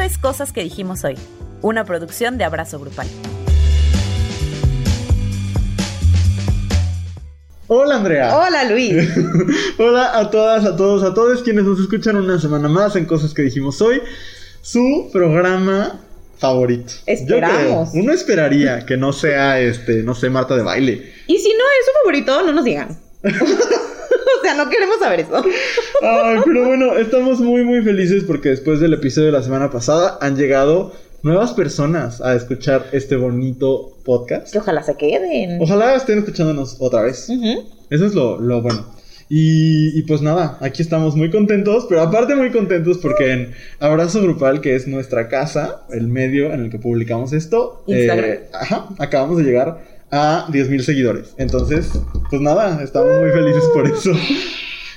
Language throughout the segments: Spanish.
Esto es Cosas que dijimos hoy, una producción de Abrazo Grupal. Hola Andrea. Hola Luis. Hola a todas, a todos, a todos quienes nos escuchan una semana más en Cosas que dijimos hoy. Su programa favorito. Esperamos. Uno esperaría que no sea este, no sé, Marta de baile. Y si no es su favorito, no nos digan. o sea, no queremos saber eso. Ay, pero bueno, estamos muy muy felices porque después del episodio de la semana pasada han llegado nuevas personas a escuchar este bonito podcast. Que ojalá se queden. Ojalá estén escuchándonos otra vez. Eso es lo, lo bueno. Y, y, pues nada, aquí estamos muy contentos, pero aparte muy contentos porque en Abrazo Grupal, que es nuestra casa, el medio en el que publicamos esto, eh, ajá, acabamos de llegar a 10.000 seguidores. Entonces, pues nada, estamos muy felices por eso.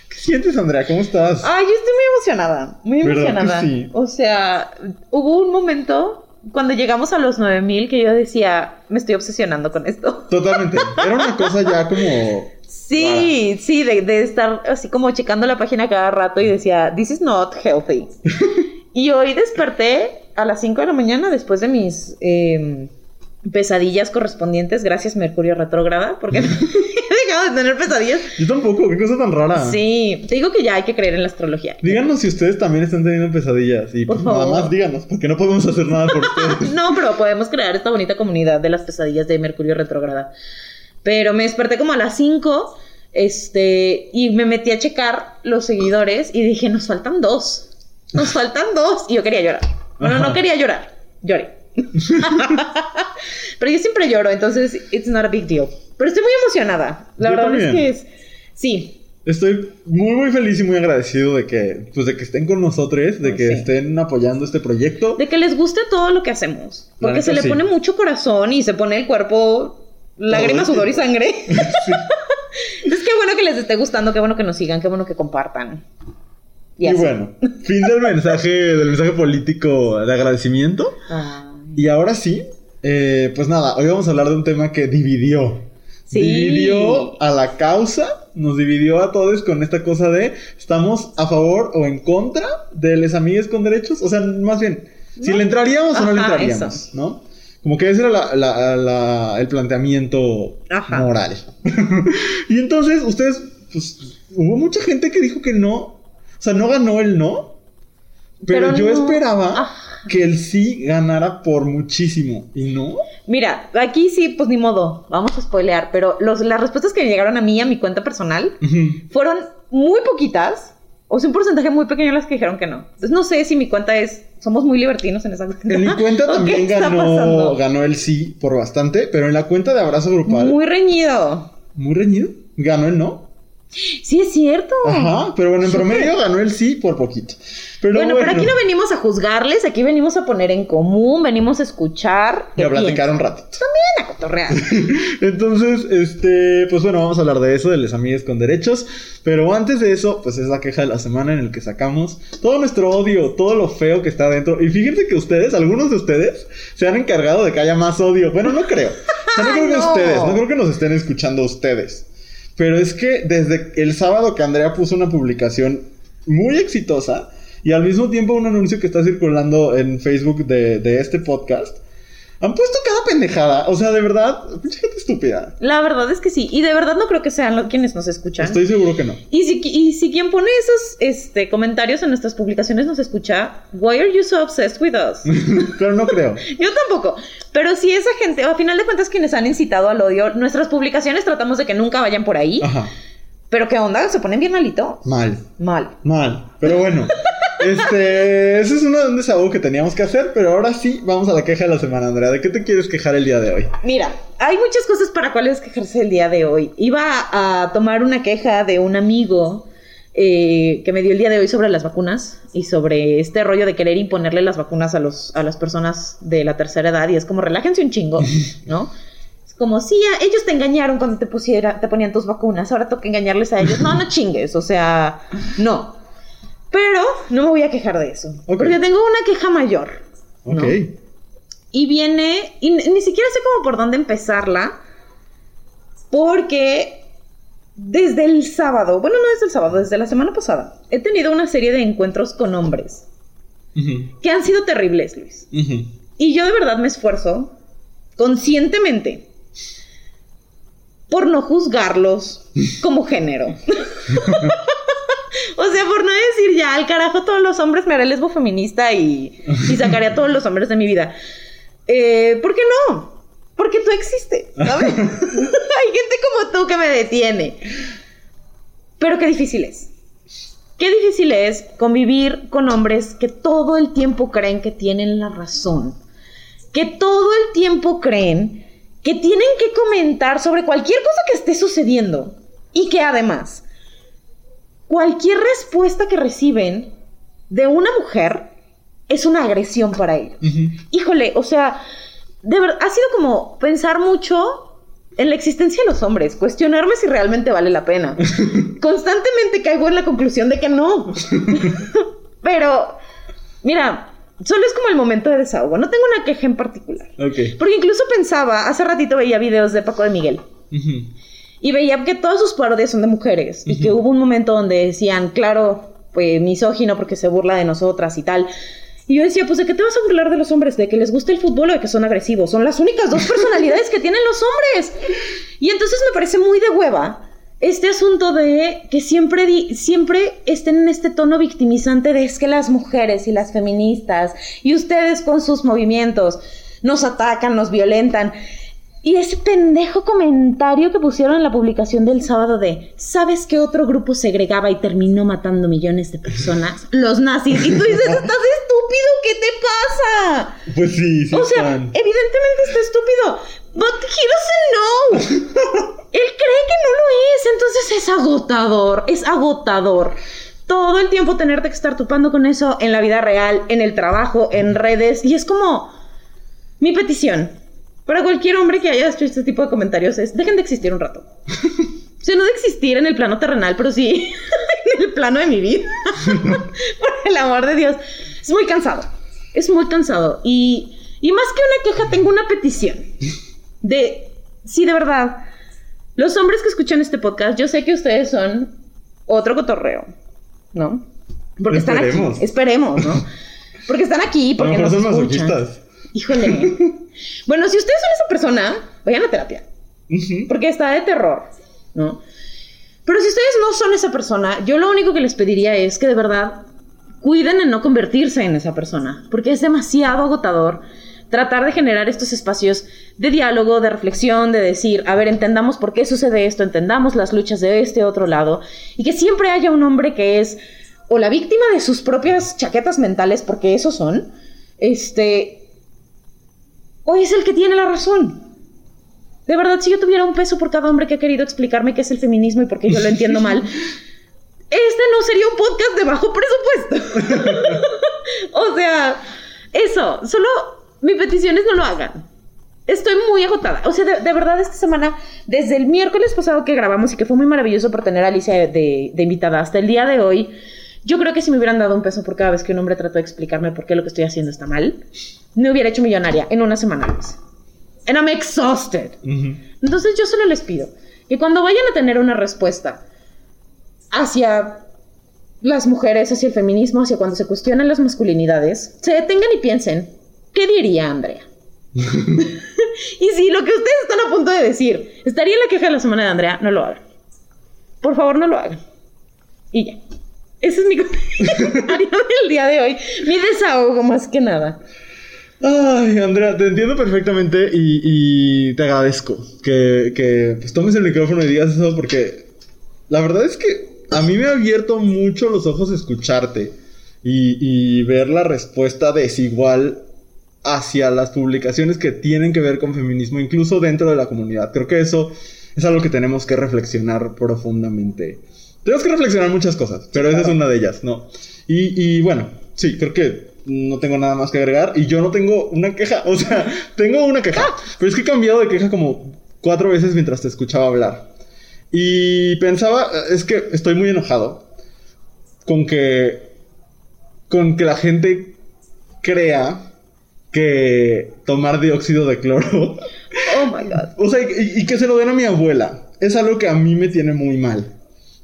¿Qué sientes, Andrea? ¿Cómo estás? Ay, yo estoy muy emocionada, muy emocionada. Sí? O sea, hubo un momento cuando llegamos a los 9000 que yo decía, me estoy obsesionando con esto. Totalmente. Era una cosa ya como Sí, sí, de, estar así como checando la página cada rato y decía, this is not healthy. y hoy desperté a las 5 de la mañana después de mis em, pesadillas correspondientes, gracias Mercurio retrógrada, porque he dejado de tener pesadillas. Yo tampoco, qué cosa tan rara. Sí, te digo que ya hay que creer en la astrología. Díganos si ustedes también están teniendo pesadillas y Por pues, nada más díganos, porque no podemos hacer nada por ustedes. no, pero podemos crear esta bonita comunidad de las pesadillas de Mercurio retrógrada. Pero me desperté como a las 5, este, y me metí a checar los seguidores y dije, nos faltan dos. Nos faltan dos. Y yo quería llorar. Bueno, Ajá. no quería llorar. Lloré. Pero yo siempre lloro, entonces it's not a big deal. Pero estoy muy emocionada. La Yo verdad es que es. Sí. Estoy muy muy feliz y muy agradecido de que pues de que estén con nosotros, de que Sí. estén apoyando este proyecto. De que les guste todo lo que hacemos. Porque se le sí. pone mucho corazón y se pone el cuerpo lágrimas, sudor y sangre. Sí. Entonces, qué bueno que les esté gustando, qué bueno que nos sigan, qué bueno que compartan. Y, bueno, fin del mensaje del mensaje político de agradecimiento. Ay. Y ahora sí, eh, pues nada, hoy vamos a hablar de un tema que dividió. Sí. Dividió a la causa, nos dividió a todos con esta cosa de estamos a favor o en contra de les amigues con derechos. O sea, más bien, si le entraríamos o no le entraríamos, eso. ¿no? Como que ese era la- la- la- el planteamiento Ajá. moral. y entonces, ustedes, pues, hubo mucha gente que dijo que no. O sea, no ganó el no. Pero, Pero yo no. esperaba Ajá. Que el sí ganara por muchísimo. ¿Y no? Mira, aquí sí, pues ni modo, vamos a spoilear, pero los, las respuestas que me llegaron a mí, a mi cuenta personal, fueron muy poquitas, o sea, un porcentaje muy pequeño las que dijeron que no. Entonces no sé si mi cuenta es, somos muy libertinos en esa cuenta. En mi cuenta ¿O qué también ganó, ganó el sí por bastante, pero en la cuenta de abrazo grupal, muy, Muy reñido. reñido, ganó el no. Sí, es cierto. Ajá, pero bueno, en promedio ganó el sí por poquito. Pero bueno, bueno, pero aquí no venimos a juzgarles, aquí venimos a poner en común, venimos a escuchar. y a platicar un ratito. piensan, a cotorrear. Entonces, este, pues bueno, vamos a hablar de eso, de las amigas con derechos. Pero antes de eso, pues es la queja de la semana en el que sacamos todo nuestro odio, todo lo feo que está dentro. Y fíjense que ustedes, algunos de ustedes, se han encargado de que haya más odio. Bueno, no creo. O sea, no creo que ustedes, no creo que nos estén escuchando ustedes. Pero es que desde el sábado que Andrea puso una publicación muy exitosa y al mismo tiempo un anuncio que está circulando en Facebook de, de este podcast, han puesto cada pendejada. O sea, de verdad, pinche gente estúpida. La verdad es que sí, y de verdad no creo que sean los, quienes nos escuchan. Estoy seguro que no. Y si, y si quien pone esos este, comentarios en nuestras publicaciones nos escucha, why are you so obsessed with us? Pero no creo. Yo tampoco. Pero si esa gente, o a final de cuentas quienes han incitado al odio, nuestras publicaciones tratamos de que nunca vayan por ahí. Ajá. Pero qué onda, se ponen bien malitos. Mal. Mal. Mal. Pero bueno. Este, ese es uno de un desahogo que teníamos que hacer, pero ahora sí vamos a la queja de la semana, Andrea. ¿De qué te quieres quejar el día de hoy? Mira, hay muchas cosas para cuales quejarse el día de hoy. Iba a tomar una queja de un amigo eh, que me dio el día de hoy sobre las vacunas y sobre este rollo de querer imponerle las vacunas a, los, a las personas de la tercera edad y es como relájense un chingo, ¿no? Es como, sí, a- ellos te engañaron cuando te, pusiera, te ponían tus vacunas, ahora toca engañarles a ellos. No, no chingues, o sea, no. Pero no me voy a quejar de eso, porque tengo una queja mayor. ¿no? Ok. Y viene, y ni siquiera sé cómo por dónde empezarla, porque desde el sábado, bueno, no desde el sábado, desde la semana pasada, he tenido una serie de encuentros con hombres que han sido terribles, Luis. Y yo de verdad me esfuerzo conscientemente por no juzgarlos como género. o sea, por no decir ya, al carajo todos los hombres me haré lesbo feminista y, y sacaré a todos los hombres de mi vida. Eh, ¿Por qué no? Porque tú existes, ¿sabes? Hay gente como tú que me detiene. Pero qué difícil es. Qué difícil es convivir con hombres que todo el tiempo creen que tienen la razón. Que todo el tiempo creen que tienen que comentar sobre cualquier cosa que esté sucediendo. Y que además, cualquier respuesta que reciben de una mujer es una agresión para ellos. Híjole, o sea, de verdad, ha sido como pensar mucho en la existencia de los hombres, cuestionarme si realmente vale la pena. Constantemente caigo en la conclusión de que no. Pero, mira, solo es como el momento de desahogo. No tengo una queja en particular. Porque incluso pensaba, hace ratito veía videos de Paco de Miguel. Ujú. Y veía que todas sus parodias son de mujeres. Y que hubo un momento donde decían, claro, pues misógino porque se burla de nosotras y tal. Y yo decía, pues ¿de qué te vas a burlar de los hombres? ¿De que les gusta el fútbol o de que son agresivos? Son las únicas dos personalidades que tienen los hombres. Y entonces me parece muy de hueva este asunto de que siempre, di- siempre estén en este tono victimizante de es que las mujeres y las feministas y ustedes con sus movimientos nos atacan, nos violentan. Y ese pendejo comentario que pusieron en la publicación del sábado de ¿Sabes qué otro grupo segregaba y terminó matando millones de personas? Los nazis. Y tú dices, estás estúpido, ¿qué te pasa? Pues sí, sí O sea, están. evidentemente está estúpido. But he doesn't know. Él cree que no lo es. Entonces es agotador. Es agotador. Todo el tiempo tenerte que estar topando con eso en la vida real, en el trabajo, en redes. Y es como mi petición. Para cualquier hombre que haya hecho este tipo de comentarios es, dejen de existir un rato. O sea, no de existir en el plano terrenal, pero sí en el plano de mi vida. Por el amor de Dios. Es muy cansado. Es muy cansado. Y, y más que una queja, tengo una petición. De, sí, de verdad. Los hombres que escuchan este podcast, yo sé que ustedes son otro cotorreo, ¿no? Porque están Esperemos. aquí. Esperemos, ¿no? Porque están aquí, porque mejor nos son escuchan. Híjole. Bueno, si ustedes son esa persona, vayan a terapia. Porque está de terror, ¿no? Pero si ustedes no son esa persona, yo lo único que les pediría es que de verdad cuiden en no convertirse en esa persona, porque es demasiado agotador tratar de generar estos espacios de diálogo, de reflexión, de decir, a ver, entendamos por qué sucede esto, entendamos las luchas de este otro lado, y que siempre haya un hombre que es o la víctima de sus propias chaquetas mentales, porque esos son, este, o es el que tiene la razón. De verdad, si yo tuviera un peso por cada hombre que ha querido explicarme qué es el feminismo y por qué yo lo entiendo mal, este no sería un podcast de bajo presupuesto. o sea, eso, solo mi petición es no lo hagan. Estoy muy agotada. O sea, de, de verdad, esta semana, desde el miércoles pasado que grabamos y que fue muy maravilloso por tener a Alicia de invitada hasta el día de hoy, yo creo que si me hubieran dado un peso por cada vez que un hombre trató de explicarme por qué lo que estoy haciendo está mal, me hubiera hecho millonaria en una semana más. And I'm exhausted. Entonces yo solo les pido que cuando vayan a tener una respuesta hacia las mujeres, hacia el feminismo, hacia cuando se cuestionan las masculinidades, se detengan y piensen, ¿qué diría Andrea? y si lo que ustedes están a punto de decir estaría en la queja de la semana de Andrea, no lo hagan. Por favor, no lo hagan. Y ya. Ese es mi comentario del día de hoy. Mi desahogo más que nada. Ay, Andrea, te entiendo perfectamente y, y te agradezco que, que pues, tomes el micrófono y digas eso porque la verdad es que a mí me ha abierto mucho los ojos escucharte y, y ver la respuesta desigual hacia las publicaciones que tienen que ver con feminismo, incluso dentro de la comunidad. Creo que eso es algo que tenemos que reflexionar profundamente. Tenemos que reflexionar muchas cosas, pero esa es una de ellas, ¿no? Y, y bueno, sí, creo que no tengo nada más que agregar. Y yo no tengo una queja, o sea, tengo una queja. Pero es que he cambiado de queja como cuatro veces mientras te escuchaba hablar. Y pensaba, es que estoy muy enojado con que, con que la gente crea que tomar dióxido de cloro Oh my god. o sea, y, y que se lo den a mi abuela. Es algo que a mí me tiene muy mal.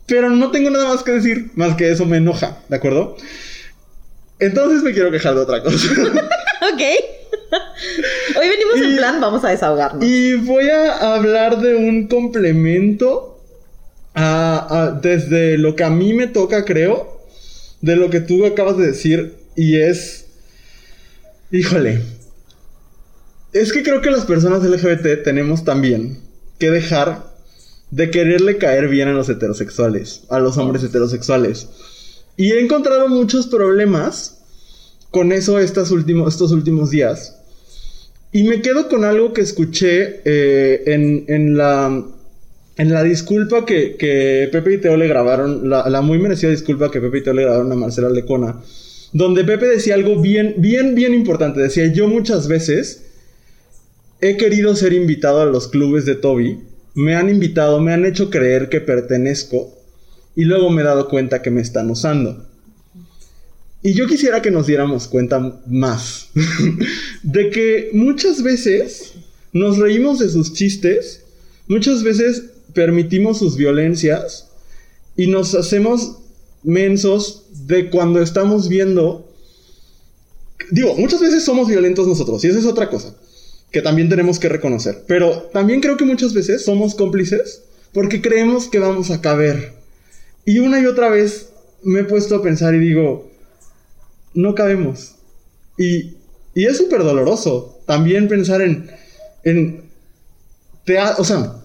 Pero no tengo nada más que decir, más que eso me enoja, ¿de acuerdo? Entonces me quiero quejar de otra cosa. ok. Hoy venimos en Y- plan, vamos a desahogarnos. y voy a hablar de un complemento a- a- desde lo que a mí me toca, creo, de lo que tú acabas de decir, y es... Híjole. Es que creo que las personas LGBT tenemos también que dejar de quererle caer bien a los heterosexuales, a los hombres heterosexuales. Y he encontrado muchos problemas con eso últimos, estos últimos días. Y me quedo con algo que escuché eh, en, en la, en la disculpa que, que Pepe y Teo le grabaron, la, la muy merecida disculpa que Pepe y Teo le grabaron a Marcela Lecona, donde Pepe decía algo bien, bien, bien importante. Decía, yo muchas veces he querido ser invitado a los clubes de Toby, me han invitado, me han hecho creer que pertenezco y luego me he dado cuenta que me están usando. Y yo quisiera que nos diéramos cuenta más de que muchas veces nos reímos de sus chistes, muchas veces permitimos sus violencias y nos hacemos mensos de cuando estamos viendo... Digo, muchas veces somos violentos nosotros y esa es otra cosa que también tenemos que reconocer. Pero también creo que muchas veces somos cómplices porque creemos que vamos a caber. Y una y otra vez me he puesto a pensar y digo, no cabemos. Y, y es súper doloroso también pensar en, en tea- o sea,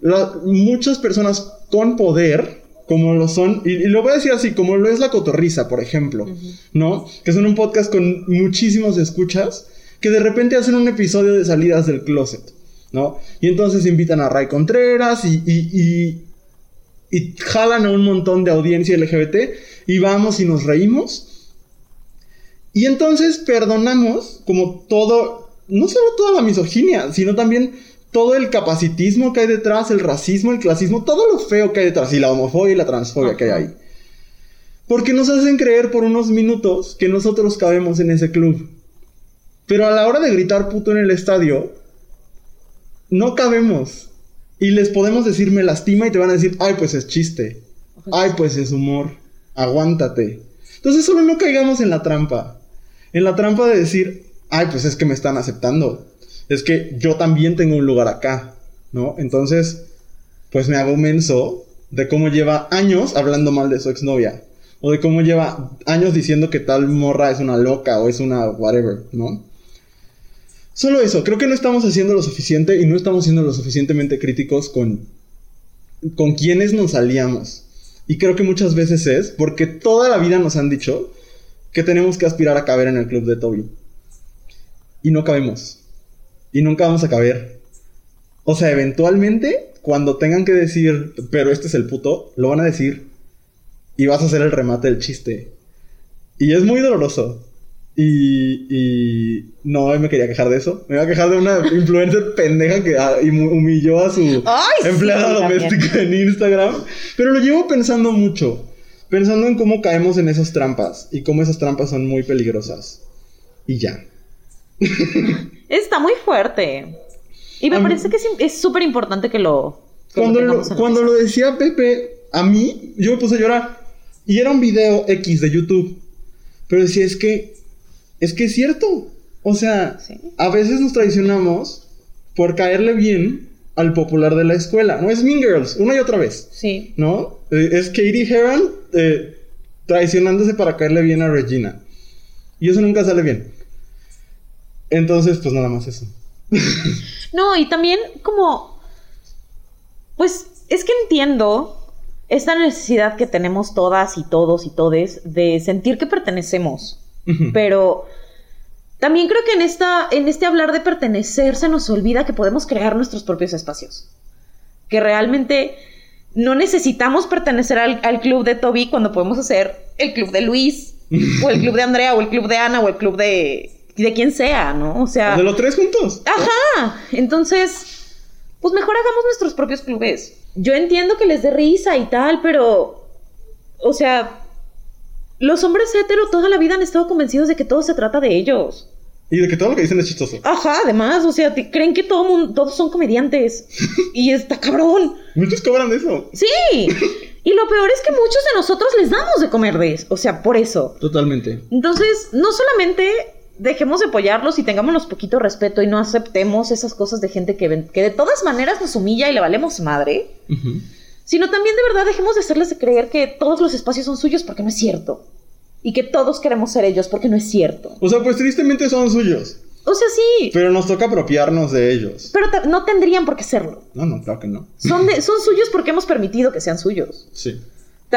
la- muchas personas con poder, como lo son, y, y lo voy a decir así, como lo es la cotorriza, por ejemplo, ¿no? Que son un podcast con muchísimos escuchas, que de repente hacen un episodio de salidas del closet, ¿no? Y entonces invitan a Ray Contreras y, y, y, y jalan a un montón de audiencia LGBT y vamos y nos reímos. Y entonces perdonamos como todo, no solo toda la misoginia, sino también todo el capacitismo que hay detrás, el racismo, el clasismo, todo lo feo que hay detrás, y la homofobia y la transfobia que hay ahí. Porque nos hacen creer por unos minutos que nosotros cabemos en ese club. Pero a la hora de gritar puto en el estadio, no cabemos. Y les podemos decir me lastima y te van a decir, ay, pues es chiste. Ay, pues es humor. Aguántate. Entonces solo no caigamos en la trampa. En la trampa de decir, ay, pues es que me están aceptando. Es que yo también tengo un lugar acá, ¿no? Entonces, pues me hago menso de cómo lleva años hablando mal de su exnovia. O de cómo lleva años diciendo que tal morra es una loca o es una whatever, ¿no? Solo eso, creo que no estamos haciendo lo suficiente y no estamos siendo lo suficientemente críticos con, con quienes nos aliamos. Y creo que muchas veces es porque toda la vida nos han dicho que tenemos que aspirar a caber en el club de Toby. Y no cabemos. Y nunca vamos a caber. O sea, eventualmente, cuando tengan que decir, pero este es el puto, lo van a decir. Y vas a hacer el remate del chiste. Y es muy doloroso. Y, y no me quería quejar de eso. Me iba a quejar de una influencer pendeja que ah, hum- humilló a su Ay, empleada doméstica en Instagram. Pero lo llevo pensando mucho. Pensando en cómo caemos en esas trampas. Y cómo esas trampas son muy peligrosas. Y ya. Está muy fuerte. Y me A mí- parece que es súper importante que lo. que Cuando, lo, cuando lo decía Pepe, a mí, yo me puse a llorar. Y era un video X de YouTube. Pero decía, es que, es que es cierto. O sea, Sí. a veces nos traicionamos por caerle bien al popular de la escuela. No es Mean Girls, una y otra vez. Sí. ¿No? Eh, es Katie Heron eh, traicionándose para caerle bien a Regina. Y eso nunca sale bien. Entonces, pues nada más eso. No, y también como, pues es que entiendo esta necesidad que tenemos todas y todos y todes de sentir que pertenecemos, pero también creo que en esta, en este hablar de pertenecer se nos olvida que podemos crear nuestros propios espacios, que realmente no necesitamos pertenecer al, al club de Toby cuando podemos hacer el club de Luis o el club de Andrea o el club de Ana o el club de de quien sea, ¿no? O sea, De los tres juntos. Ajá. Entonces, pues mejor hagamos nuestros propios clubes. Yo entiendo que les dé risa y tal, pero, o sea, los hombres hetero toda la vida han estado convencidos de que todo se trata de ellos. Y de que todo lo que dicen es chistoso. Ajá, además, o sea, creen que todo mundo, todos son comediantes. y está cabrón. Muchos cobran de eso. Sí. Y lo peor es que muchos de nosotros les damos de comer de eso. O sea, por eso. Totalmente. Entonces, no solamente dejemos de apoyarlos y tengámonos poquito respeto y no aceptemos esas cosas de gente que, de todas maneras nos humilla y le valemos madre, sino también de verdad dejemos de hacerles creer que todos los espacios son suyos porque no es cierto. Y que todos queremos ser ellos porque no es cierto. O sea, pues tristemente son suyos. O sea, sí, Pero nos toca apropiarnos de ellos. pero no tendrían por qué serlo. No, no, claro que no. Son, de- son suyos porque hemos permitido que sean suyos. Sí.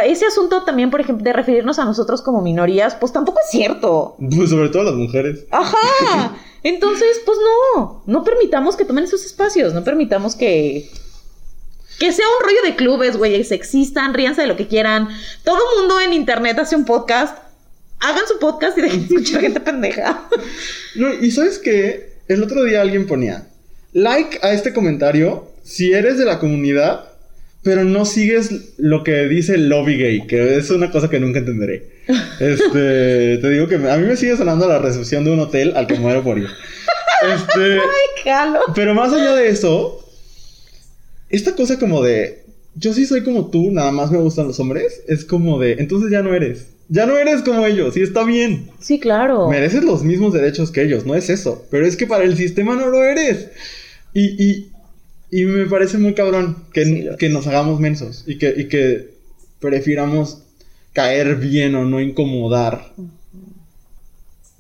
Ese asunto también, por ejemplo, de referirnos a nosotros como minorías, pues tampoco es cierto. Pues sobre todo las mujeres. Ajá. Entonces, pues no, no permitamos que tomen esos espacios, no permitamos que que sea un rollo de clubes, güey, se existan, ríanse de lo que quieran. Todo mundo en internet hace un podcast. Hagan su podcast y dejen de escuchar gente pendeja. No, y sabes qué? El otro día alguien ponía like a este comentario si eres de la comunidad, pero no sigues lo que dice el lobby gay, que es una cosa que nunca entenderé. Este, te digo que a mí me sigue sonando la recepción de un hotel al que muero por ir. Este, Jalo. pero más allá de eso, esta cosa como de yo sí soy como tú, nada más me gustan los hombres, es como de entonces ya no eres. Ya no eres como ellos y está bien. Sí, claro. Mereces los mismos derechos que ellos, no es eso. Pero es que para el sistema no lo eres. Y, y, y me parece muy cabrón que, Sí, que nos hagamos mensos y que, y que prefiramos caer bien o no incomodar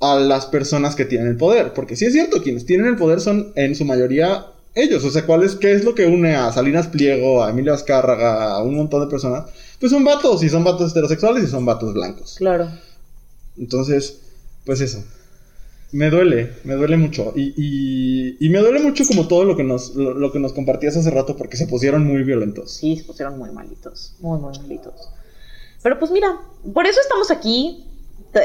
a las personas que tienen el poder. Porque sí es cierto, quienes tienen el poder son en su mayoría ellos. O sea, ¿cuál es, ¿qué es lo que une a Salinas Pliego, a Emilio Azcárraga, a un montón de personas? Pues son vatos, y son vatos heterosexuales y son vatos blancos. Claro. Entonces, pues eso. Me duele, me duele mucho. Y, y, y me duele mucho como todo lo que, nos, lo, lo que nos compartías hace rato porque se pusieron muy violentos. Sí, se pusieron muy malitos. Muy, muy malitos. Pero pues mira, por eso estamos aquí.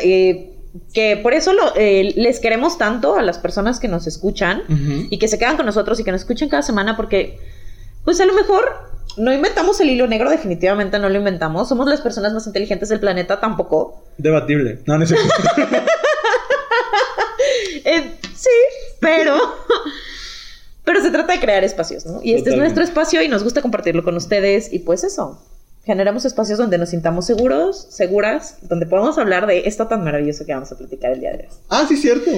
eh, que por eso lo- eh, les queremos tanto a las personas que nos escuchan y que se quedan con nosotros y que nos escuchen cada semana porque, pues a lo mejor no inventamos el hilo negro, definitivamente no lo inventamos. Somos las personas más inteligentes del planeta, tampoco. Debatible. No, no es. Eh, sí, pero... Pero se trata de crear espacios, ¿no? Y este es nuestro espacio y nos gusta compartirlo con ustedes y pues eso. Generamos espacios donde nos sintamos seguros, seguras, donde podamos hablar de esto tan maravilloso que vamos a platicar el día de hoy. ah, sí, cierto.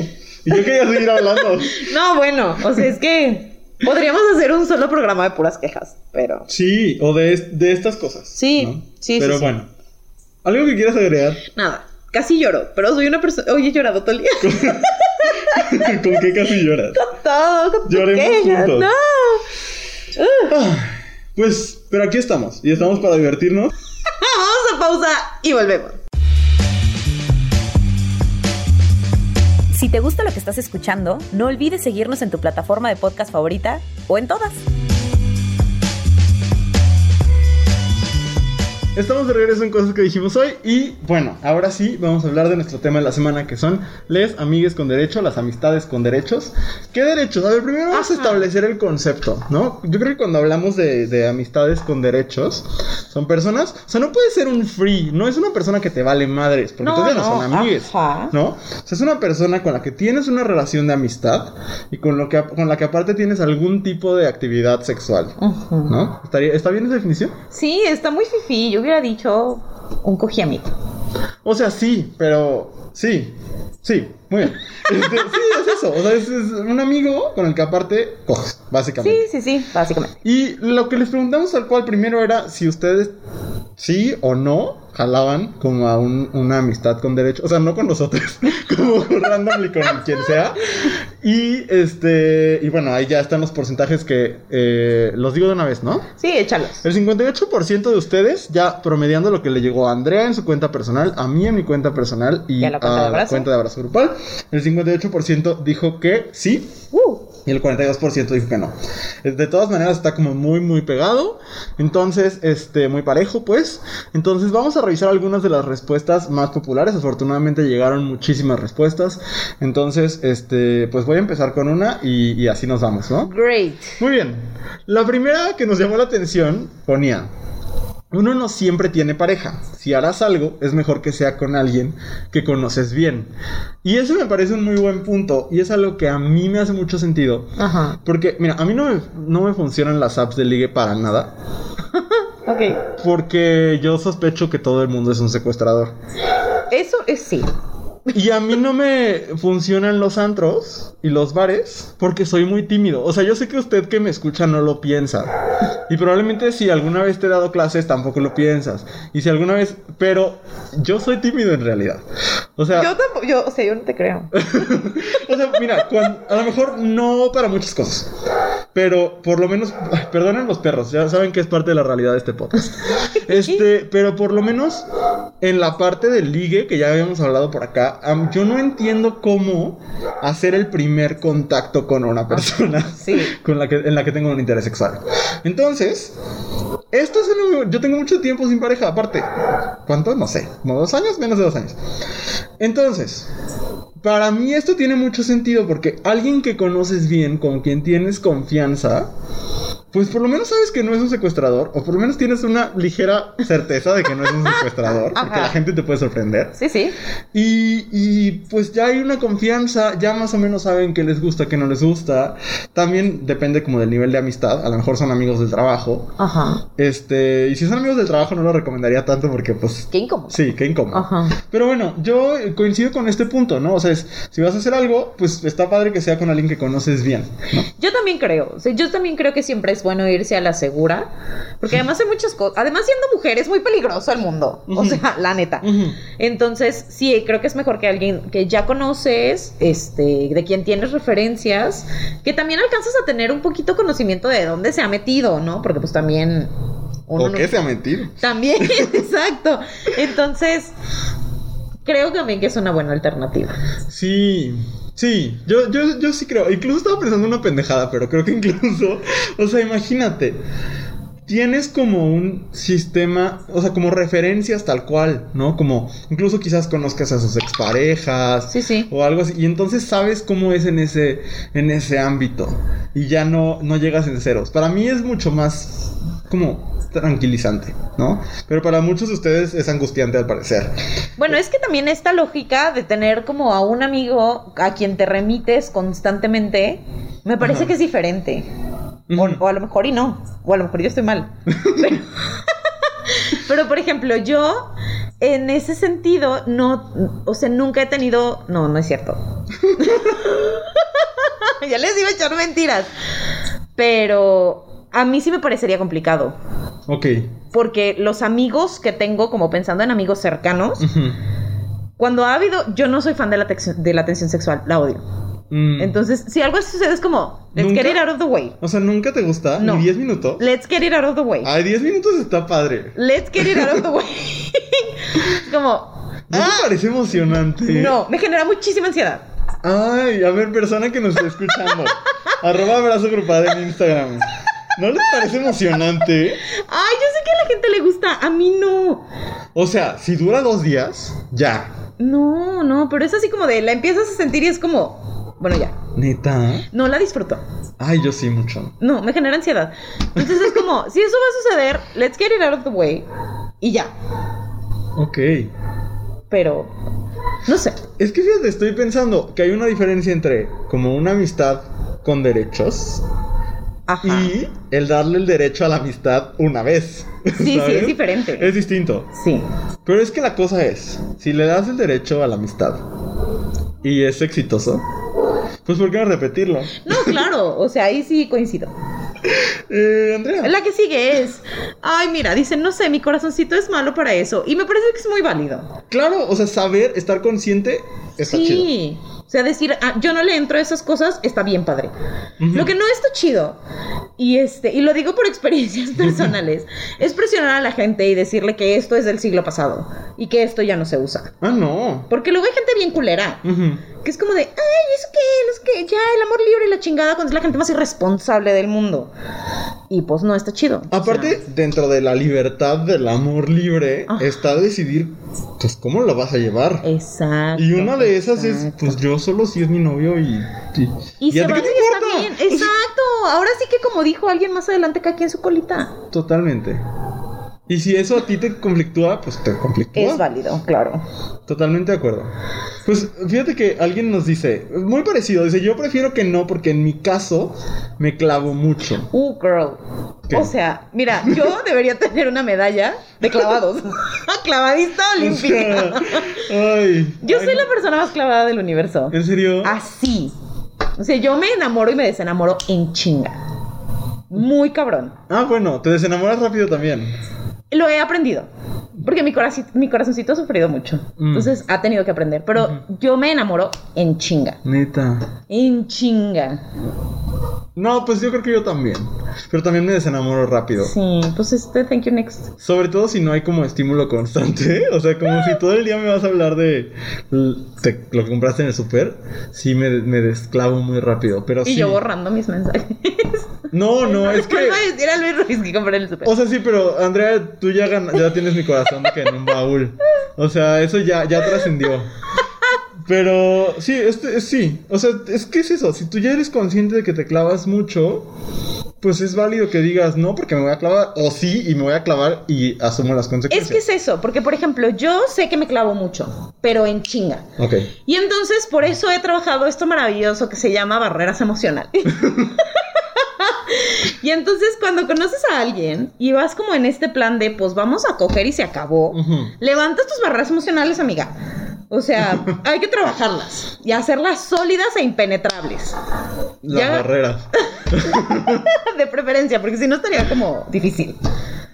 Y yo quería seguir hablando. No, bueno, o sea, es que podríamos hacer un solo programa de puras quejas, pero... Sí, o de, de estas cosas. Sí, ¿no? sí, Pero sí, sí. bueno. ¿Algo que quieras agregar? Nada, casi lloro, pero soy una persona... Hoy he llorado todo el día. ¿Con qué casi lloras? todo, con Lloremos juntos. No. Ah, pues, pero aquí estamos. Y estamos para divertirnos. Vamos a pausa y volvemos. Si te gusta lo que estás escuchando, no olvides seguirnos en tu plataforma de podcast favorita o en todas. Estamos de regreso en cosas que dijimos hoy y bueno, ahora sí vamos a hablar de nuestro tema de la semana que son les amigues con derecho, las amistades con derechos. ¿Qué derechos? A ver, primero vamos a establecer el concepto, ¿no? Yo creo que cuando hablamos de, de amistades con derechos, son personas, o sea, no puede ser un free, no es una persona que te vale madres, porque No, entonces no, no, son amigues, ajá. ¿no? O sea, es una persona con la que tienes una relación de amistad y con, lo que, con la que aparte tienes algún tipo de actividad sexual, ¿no? ¿Estaría, ¿Está bien esa definición? Sí, está muy fifí. Yo hubiera dicho un cogiamito. O sea, sí, pero sí, sí, muy bien. Este, sí, es eso. O sea, es, es un amigo con el que aparte coges, Sí, básicamente. sí, sí, básicamente. Y lo que les preguntamos al cual primero era si ustedes sí o no jalaban como a un- una amistad con derecho. O sea, no con nosotros, como randomly con quien sea. Y este, y bueno, ahí ya están los porcentajes que eh, los digo de una vez, ¿no? Sí, échalos. El 58% de ustedes, ya promediando lo que le llegó a Andrea en su cuenta personal, a mí en mi cuenta personal y, Y a la cuenta de abrazo. cuenta de abrazo grupal, el 58% dijo que sí Uh, y el 42% dijo que no. Eh, De todas maneras está como muy muy pegado, entonces este muy parejo pues. Entonces vamos a revisar algunas de las respuestas más populares. Afortunadamente llegaron muchísimas respuestas. Entonces este pues voy a empezar con una y, y así nos vamos, ¿no? great. Muy bien. La primera que nos llamó la atención ponía, uno no siempre tiene pareja. Si harás algo, es mejor que sea con alguien que conoces bien. Y eso me parece un muy buen punto y es algo que a mí me hace mucho sentido. Ajá. Porque, mira, a mí no me, no me funcionan las apps de ligue para nada. Ok. Porque yo sospecho que todo el mundo es un secuestrador. Eso es sí. Y a mí no me funcionan los antros y los bares porque soy muy tímido. O sea, yo sé que usted que me escucha no lo piensa. Y probablemente si alguna vez te he dado clases tampoco lo piensas. Y si alguna vez... Pero yo soy tímido en realidad. O sea... Yo tampoco, yo, o sea, yo no te creo. o sea, mira, a lo mejor no para muchas cosas. Pero por lo menos, perdonen los perros, ya saben que es parte de la realidad de este podcast. Este, pero por lo menos en la parte del ligue, que ya habíamos hablado por acá, yo no entiendo cómo hacer el primer contacto con una persona Sí. con la que, en la que tengo un interés sexual. Entonces, esto es una- yo tengo mucho tiempo sin pareja, aparte. ¿Cuánto? No sé, como dos años, menos de dos años. Entonces, para mí esto tiene mucho sentido porque alguien que conoces bien, con quien tienes confianza, pues por lo menos sabes que no es un secuestrador, o por lo menos tienes una ligera certeza de que no es un secuestrador, porque la gente te puede sorprender. Sí, sí. Y, y, pues ya hay una confianza, ya más o menos saben qué les gusta, qué no les gusta. También depende como del nivel de amistad, a lo mejor son amigos del trabajo. Ajá. Este, y si son amigos del trabajo no lo recomendaría tanto porque pues... Qué incómodo. Sí, qué incómodo. Ajá. Pero bueno, yo coincido con este punto, ¿no? O sea, si vas a hacer algo, pues está padre que sea con alguien que conoces bien, ¿no? Yo también creo, o sea, yo también creo que siempre es bueno irse a la segura, porque además hay muchas cosas, además siendo mujer es muy peligroso el mundo, o sea, la neta. Entonces, sí, creo que es mejor que alguien que ya conoces, este, de quien tienes referencias, que también alcanzas a tener un poquito conocimiento de dónde se ha metido, ¿no? Porque pues también uno ¿O no- qué sea mentir? También, exacto. Entonces, creo también que es una buena alternativa. Sí, sí, yo, yo, yo sí creo. Incluso estaba pensando una pendejada, pero creo que incluso, o sea, imagínate. Tienes como un sistema, o sea, como referencias tal cual, ¿no? Como incluso quizás conozcas a sus exparejas Sí, sí. o algo así y entonces sabes cómo es en ese en ese ámbito y ya no no llegas en ceros. Para mí es mucho más como tranquilizante, ¿no? Pero para muchos de ustedes es angustiante al parecer. Bueno, es que también esta lógica de tener como a un amigo a quien te remites constantemente, me parece Ajá. que es diferente. O, a lo mejor y no. O a lo mejor yo estoy mal. Pero, pero, por ejemplo, yo en ese sentido no, o sea, nunca he tenido, no, no es cierto. ya les iba a echar mentiras. Pero a mí sí me parecería complicado. Ok. Porque los amigos que tengo, como pensando en amigos cercanos, cuando ha habido, yo no soy fan de la, de la atención sexual, la odio. Mm. Entonces, si algo sucede, es como, let's ¿Nunca? get it out of the way. O sea, ¿nunca te gusta? No. ¿Ni 10 minutos? Let's get it out of the way. Ay, 10 minutos está padre. Let's get it out of the way. como, ¿No te parece emocionante? Ah. no, me genera muchísima ansiedad. Ay, a ver, persona que nos está escuchando. Arroba abrazo grupal en Instagram. ¿No les parece emocionante? Ay, yo sé que a la gente le gusta, a mí no. O sea, si dura dos días, ya. No, no, pero es así como de, la empiezas a sentir y es como, bueno, ya. ¿Neta? No la disfruto. Ay, yo sí mucho. No, me genera ansiedad. Entonces es como, si eso va a suceder, let's get it out of the way. Y ya. Ok. Pero, no sé. Es que fíjate, estoy pensando que hay una diferencia entre como una amistad con derechos Ajá. y el darle el derecho a la amistad una vez. Sí, sí, es diferente. Es distinto. Sí. Pero es que la cosa es, si le das el derecho a la amistad y es exitoso, pues ¿por qué no repetirlo? No, claro, o sea, ahí sí coincido. Eh, Andrea. La que sigue es, ay, mira, dicen, no sé, mi corazoncito es malo para eso. Y me parece que es muy válido. Claro, o sea, saber, estar consciente está. Sí. Sea, decir, ah, yo no le entro a esas cosas, está bien padre. Lo que no está chido, y este, y lo digo por experiencias personales, es presionar a la gente y decirle que esto es del siglo pasado y que esto ya no se usa. Ah, no. Porque luego hay gente bien culera. Que es como de, ay, ¿eso qué? No sé qué, ya, el amor libre y la chingada cuando es la gente más irresponsable del mundo. Y pues no está chido. O Aparte, sea, dentro de la libertad del amor libre, está decidir, pues, cómo lo vas a llevar. exacto. Y una de esas es, pues, yo solo si es mi novio y... Y, Y, ¿y se vale está bien. Exacto. Ahora sí que como dijo alguien más adelante, que aquí en su colita. Totalmente. Y si eso a ti te conflictúa, pues te conflictúa. Es válido, claro. Totalmente de acuerdo. Pues fíjate que alguien nos dice, muy parecido, dice, yo prefiero que no porque en mi caso me clavo mucho. Uh, girl. ¿Qué? O sea, mira, yo debería tener una medalla de clavados. Clavadista O olímpica. sea, ay. Yo Ay, soy no. la persona más clavada del universo. ¿En serio? Así. O sea, yo me enamoro y me desenamoro en chinga. Muy cabrón. Ah, bueno, te desenamoras rápido también. Lo he aprendido. Porque mi, coraci- mi corazoncito ha sufrido mucho. Mm. Entonces ha tenido que aprender. Pero yo me enamoro en chinga. Neta. En chinga. No, pues yo creo que yo también. Pero también me desenamoro rápido. Sí, pues este, thank you next. Sobre todo si no hay como estímulo constante. O sea, como si todo el día me vas a hablar de, de lo que compraste en el súper. Sí, me, me desclavo muy rápido. Pero Y sí. yo borrando mis mensajes. No, no, es que. Vuelvo a decir a Luis Ruiz que compré el super. O sea, sí, pero Andrea, tú ya, gan- ya tienes mi corazón que en un baúl. O sea, eso ya, ya trascendió. Pero sí, este, sí. O sea, es que es eso. Si tú ya eres consciente de que te clavas mucho, pues es válido que digas no, porque me voy a clavar. O sí, y me voy a clavar y asumo las Es consecuencias. que es eso, porque por ejemplo, yo sé que me clavo mucho, pero en chinga. Ok. Y entonces por eso he trabajado esto maravilloso que se llama barreras emocionales. y entonces cuando conoces a alguien y vas como en este plan de pues vamos a coger y se acabó, Ujú. levantas tus barreras emocionales, amiga. O sea, hay que trabajarlas y hacerlas sólidas e impenetrables. Las Ya- barreras. De preferencia, porque si no estaría como difícil.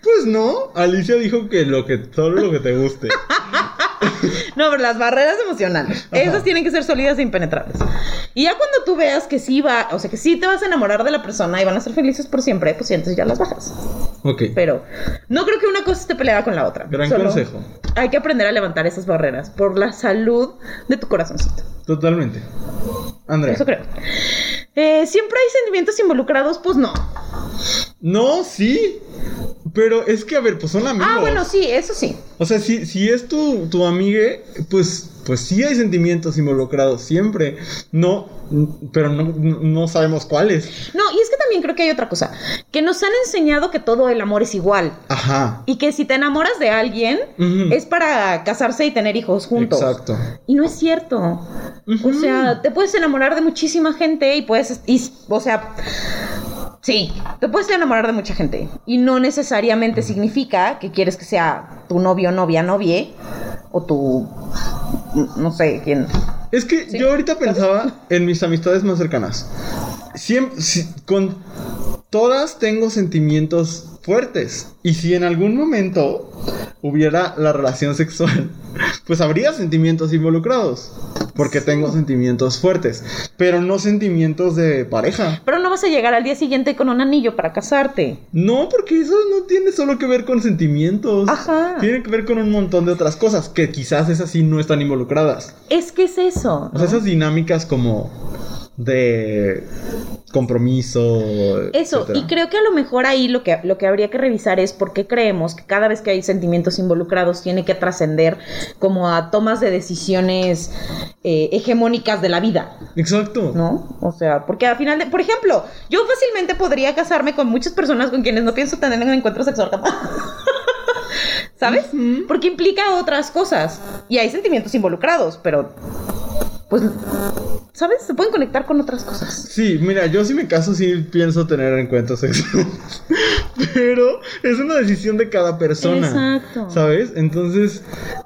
Pues no, Alicia dijo que lo que solo lo que te guste. No, pero las barreras emocionales, Ajá. esas tienen que ser sólidas e impenetrables. Y ya cuando tú veas que sí va, o sea, que sí te vas a enamorar de la persona y van a ser felices por siempre, pues entonces ya las bajas. Ok. Pero no creo que una cosa esté peleada con la otra. Gran Solo consejo. Hay que aprender a levantar esas barreras por la salud de tu corazoncito. Totalmente. Andrea. Eso creo. Eh, ¿Siempre hay sentimientos involucrados? Pues no. No, sí. Pero es que, a ver, pues son amigos. Ah, bueno, sí, eso sí. O sea, si, si es tu, tu amigue, pues, pues sí hay sentimientos involucrados siempre. No, pero no, no sabemos cuáles. No, y es que también creo que hay otra cosa. Que nos han enseñado que todo el amor es igual. Ajá. Y que si te enamoras de alguien, es para casarse y tener hijos juntos. Exacto. Y no es cierto. O sea, te puedes enamorar de muchísima gente y puedes. y- o sea. Sí, te puedes enamorar de mucha gente. Y no necesariamente significa que quieres que sea tu novio, novia, novie. O tu. No sé quién. Es que Sí. yo ahorita pensaba en mis amistades más cercanas. Siempre, si- con todas tengo sentimientos fuertes. Y si en algún momento hubiera la relación sexual, pues habría sentimientos involucrados. Porque tengo sentimientos fuertes. Pero no sentimientos de pareja. Pero no vas a llegar al día siguiente con un anillo para casarte. No, porque eso no tiene solo que ver con sentimientos. Ajá. Tiene que ver con un montón de otras cosas que quizás esas sí no están involucradas. Es que es eso. O sea, esas dinámicas como de compromiso. Eso, etcétera. y creo que a lo mejor ahí lo que, lo que habría que revisar es por qué creemos que cada vez que hay sentimientos involucrados tiene que trascender como a tomas de decisiones eh, hegemónicas de la vida, Exacto. ¿no? O sea, porque al final, de, por ejemplo, yo fácilmente podría casarme con muchas personas con quienes no pienso tener un encuentro sexual jamás. ¿Sabes? Porque implica otras cosas y hay sentimientos involucrados, pero pues, ¿sabes? Se pueden conectar con otras cosas. Sí, mira, yo si me caso sí pienso tener encuentros sexuales. Pero es una decisión de cada persona. Exacto. ¿Sabes? Entonces,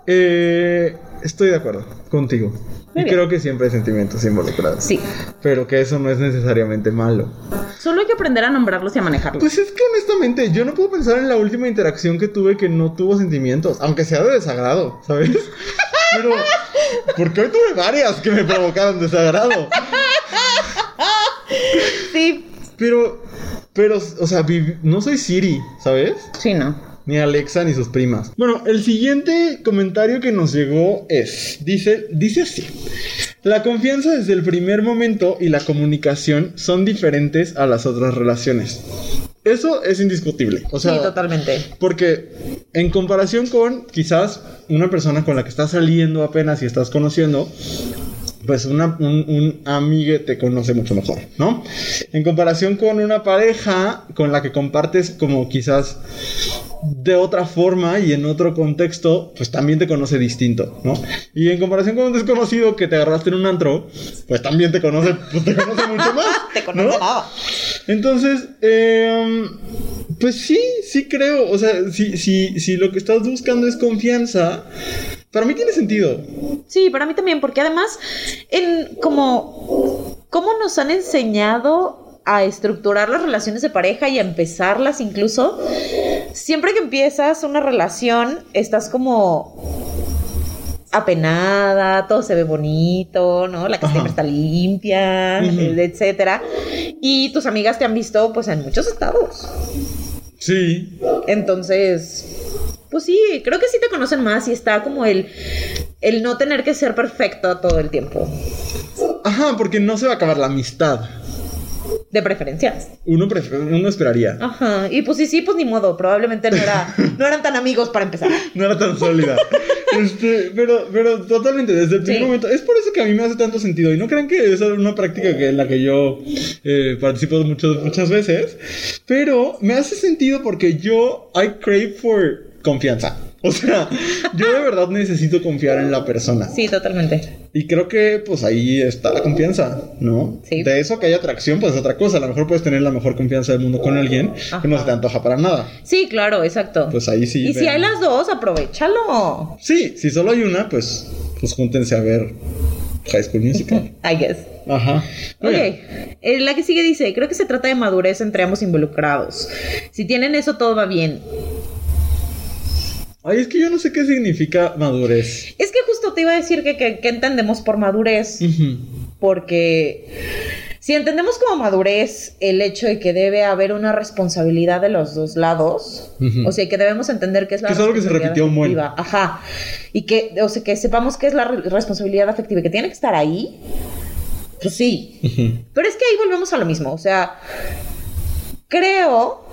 eh, estoy de acuerdo contigo. Y creo que siempre hay sentimientos involucrados. Sí. Pero que eso no es necesariamente malo. Solo hay que aprender a nombrarlos y a manejarlos. Pues es que honestamente, yo no puedo pensar en la última interacción que tuve que no tuvo sentimientos, aunque sea de desagrado, ¿sabes? Pero, porque hoy tuve varias que me provocaron desagrado. Sí, Pero, pero, o sea, no soy Siri, ¿sabes? sí, no. Ni Alexa ni sus primas. Bueno, el siguiente comentario que nos llegó es, dice, dice así. La confianza desde el primer momento y la comunicación son diferentes a las otras relaciones. Eso es indiscutible. O sea, sí, totalmente. porque en comparación con quizás una persona con la que estás saliendo apenas y estás conociendo, pues una, un, un amigue te conoce mucho mejor, ¿no? En comparación con una pareja con la que compartes como quizás de otra forma y en otro contexto, pues también te conoce distinto, ¿no? Y en comparación con un desconocido que te agarraste en un antro, pues también te conoce, pues te conoce mucho más. Te conoce ¿no? nada. Entonces, eh, pues sí, sí creo. O sea, si, si, si lo que estás buscando es confianza, para mí tiene sentido. Sí, para mí también, porque además, en como, ¿cómo nos han enseñado a estructurar las relaciones de pareja y a empezarlas incluso? Siempre que empiezas una relación, estás como apenada, todo se ve bonito, ¿no? La casa Ajá. siempre está limpia, eh, etcétera. Y tus amigas te han visto, pues, en muchos estados. Sí. Entonces, pues sí, creo que sí te conocen más y está como el, el no tener que ser perfecto todo el tiempo. Ajá, porque no se va a acabar la amistad. De preferencias. Uno, uno esperaría. Ajá. Y pues sí, sí, pues ni modo. Probablemente no, era, no eran tan amigos para empezar. No era tan sólida. Este, pero, pero totalmente, desde el primer Sí. momento. Es por eso que a mí me hace tanto sentido. Y no crean que esa es una práctica que, en la que yo eh, participo mucho- muchas veces. Pero me hace sentido porque yo, I crave for confianza. O sea, yo de verdad necesito confiar en la persona. Sí, totalmente. Y creo que pues ahí está la confianza, ¿no? Sí. De eso que hay atracción, pues es otra cosa. A lo mejor puedes tener la mejor confianza del mundo con alguien que no se te antoja para nada. Sí, claro, exacto. Pues ahí sí. y si hay las dos, aprovechalo. Sí, si solo hay una, pues, pues júntense a ver High School Musical. I guess. Ajá. Muy Ok. Eh, la que sigue dice, creo que se trata de madurez entre ambos involucrados. Si tienen eso, todo va bien. Ay, es que yo no sé qué significa madurez. Es que justo te iba a decir que, que- que entendemos por madurez, porque si entendemos como madurez el hecho de que debe haber una responsabilidad de los dos lados, o sea, que debemos entender que es la Que es algo que se repitió. Ajá. Y que, o sea, que sepamos que es la re- responsabilidad afectiva y que tiene que estar ahí. Pues sí. Pero es que ahí volvemos a lo mismo. O sea, creo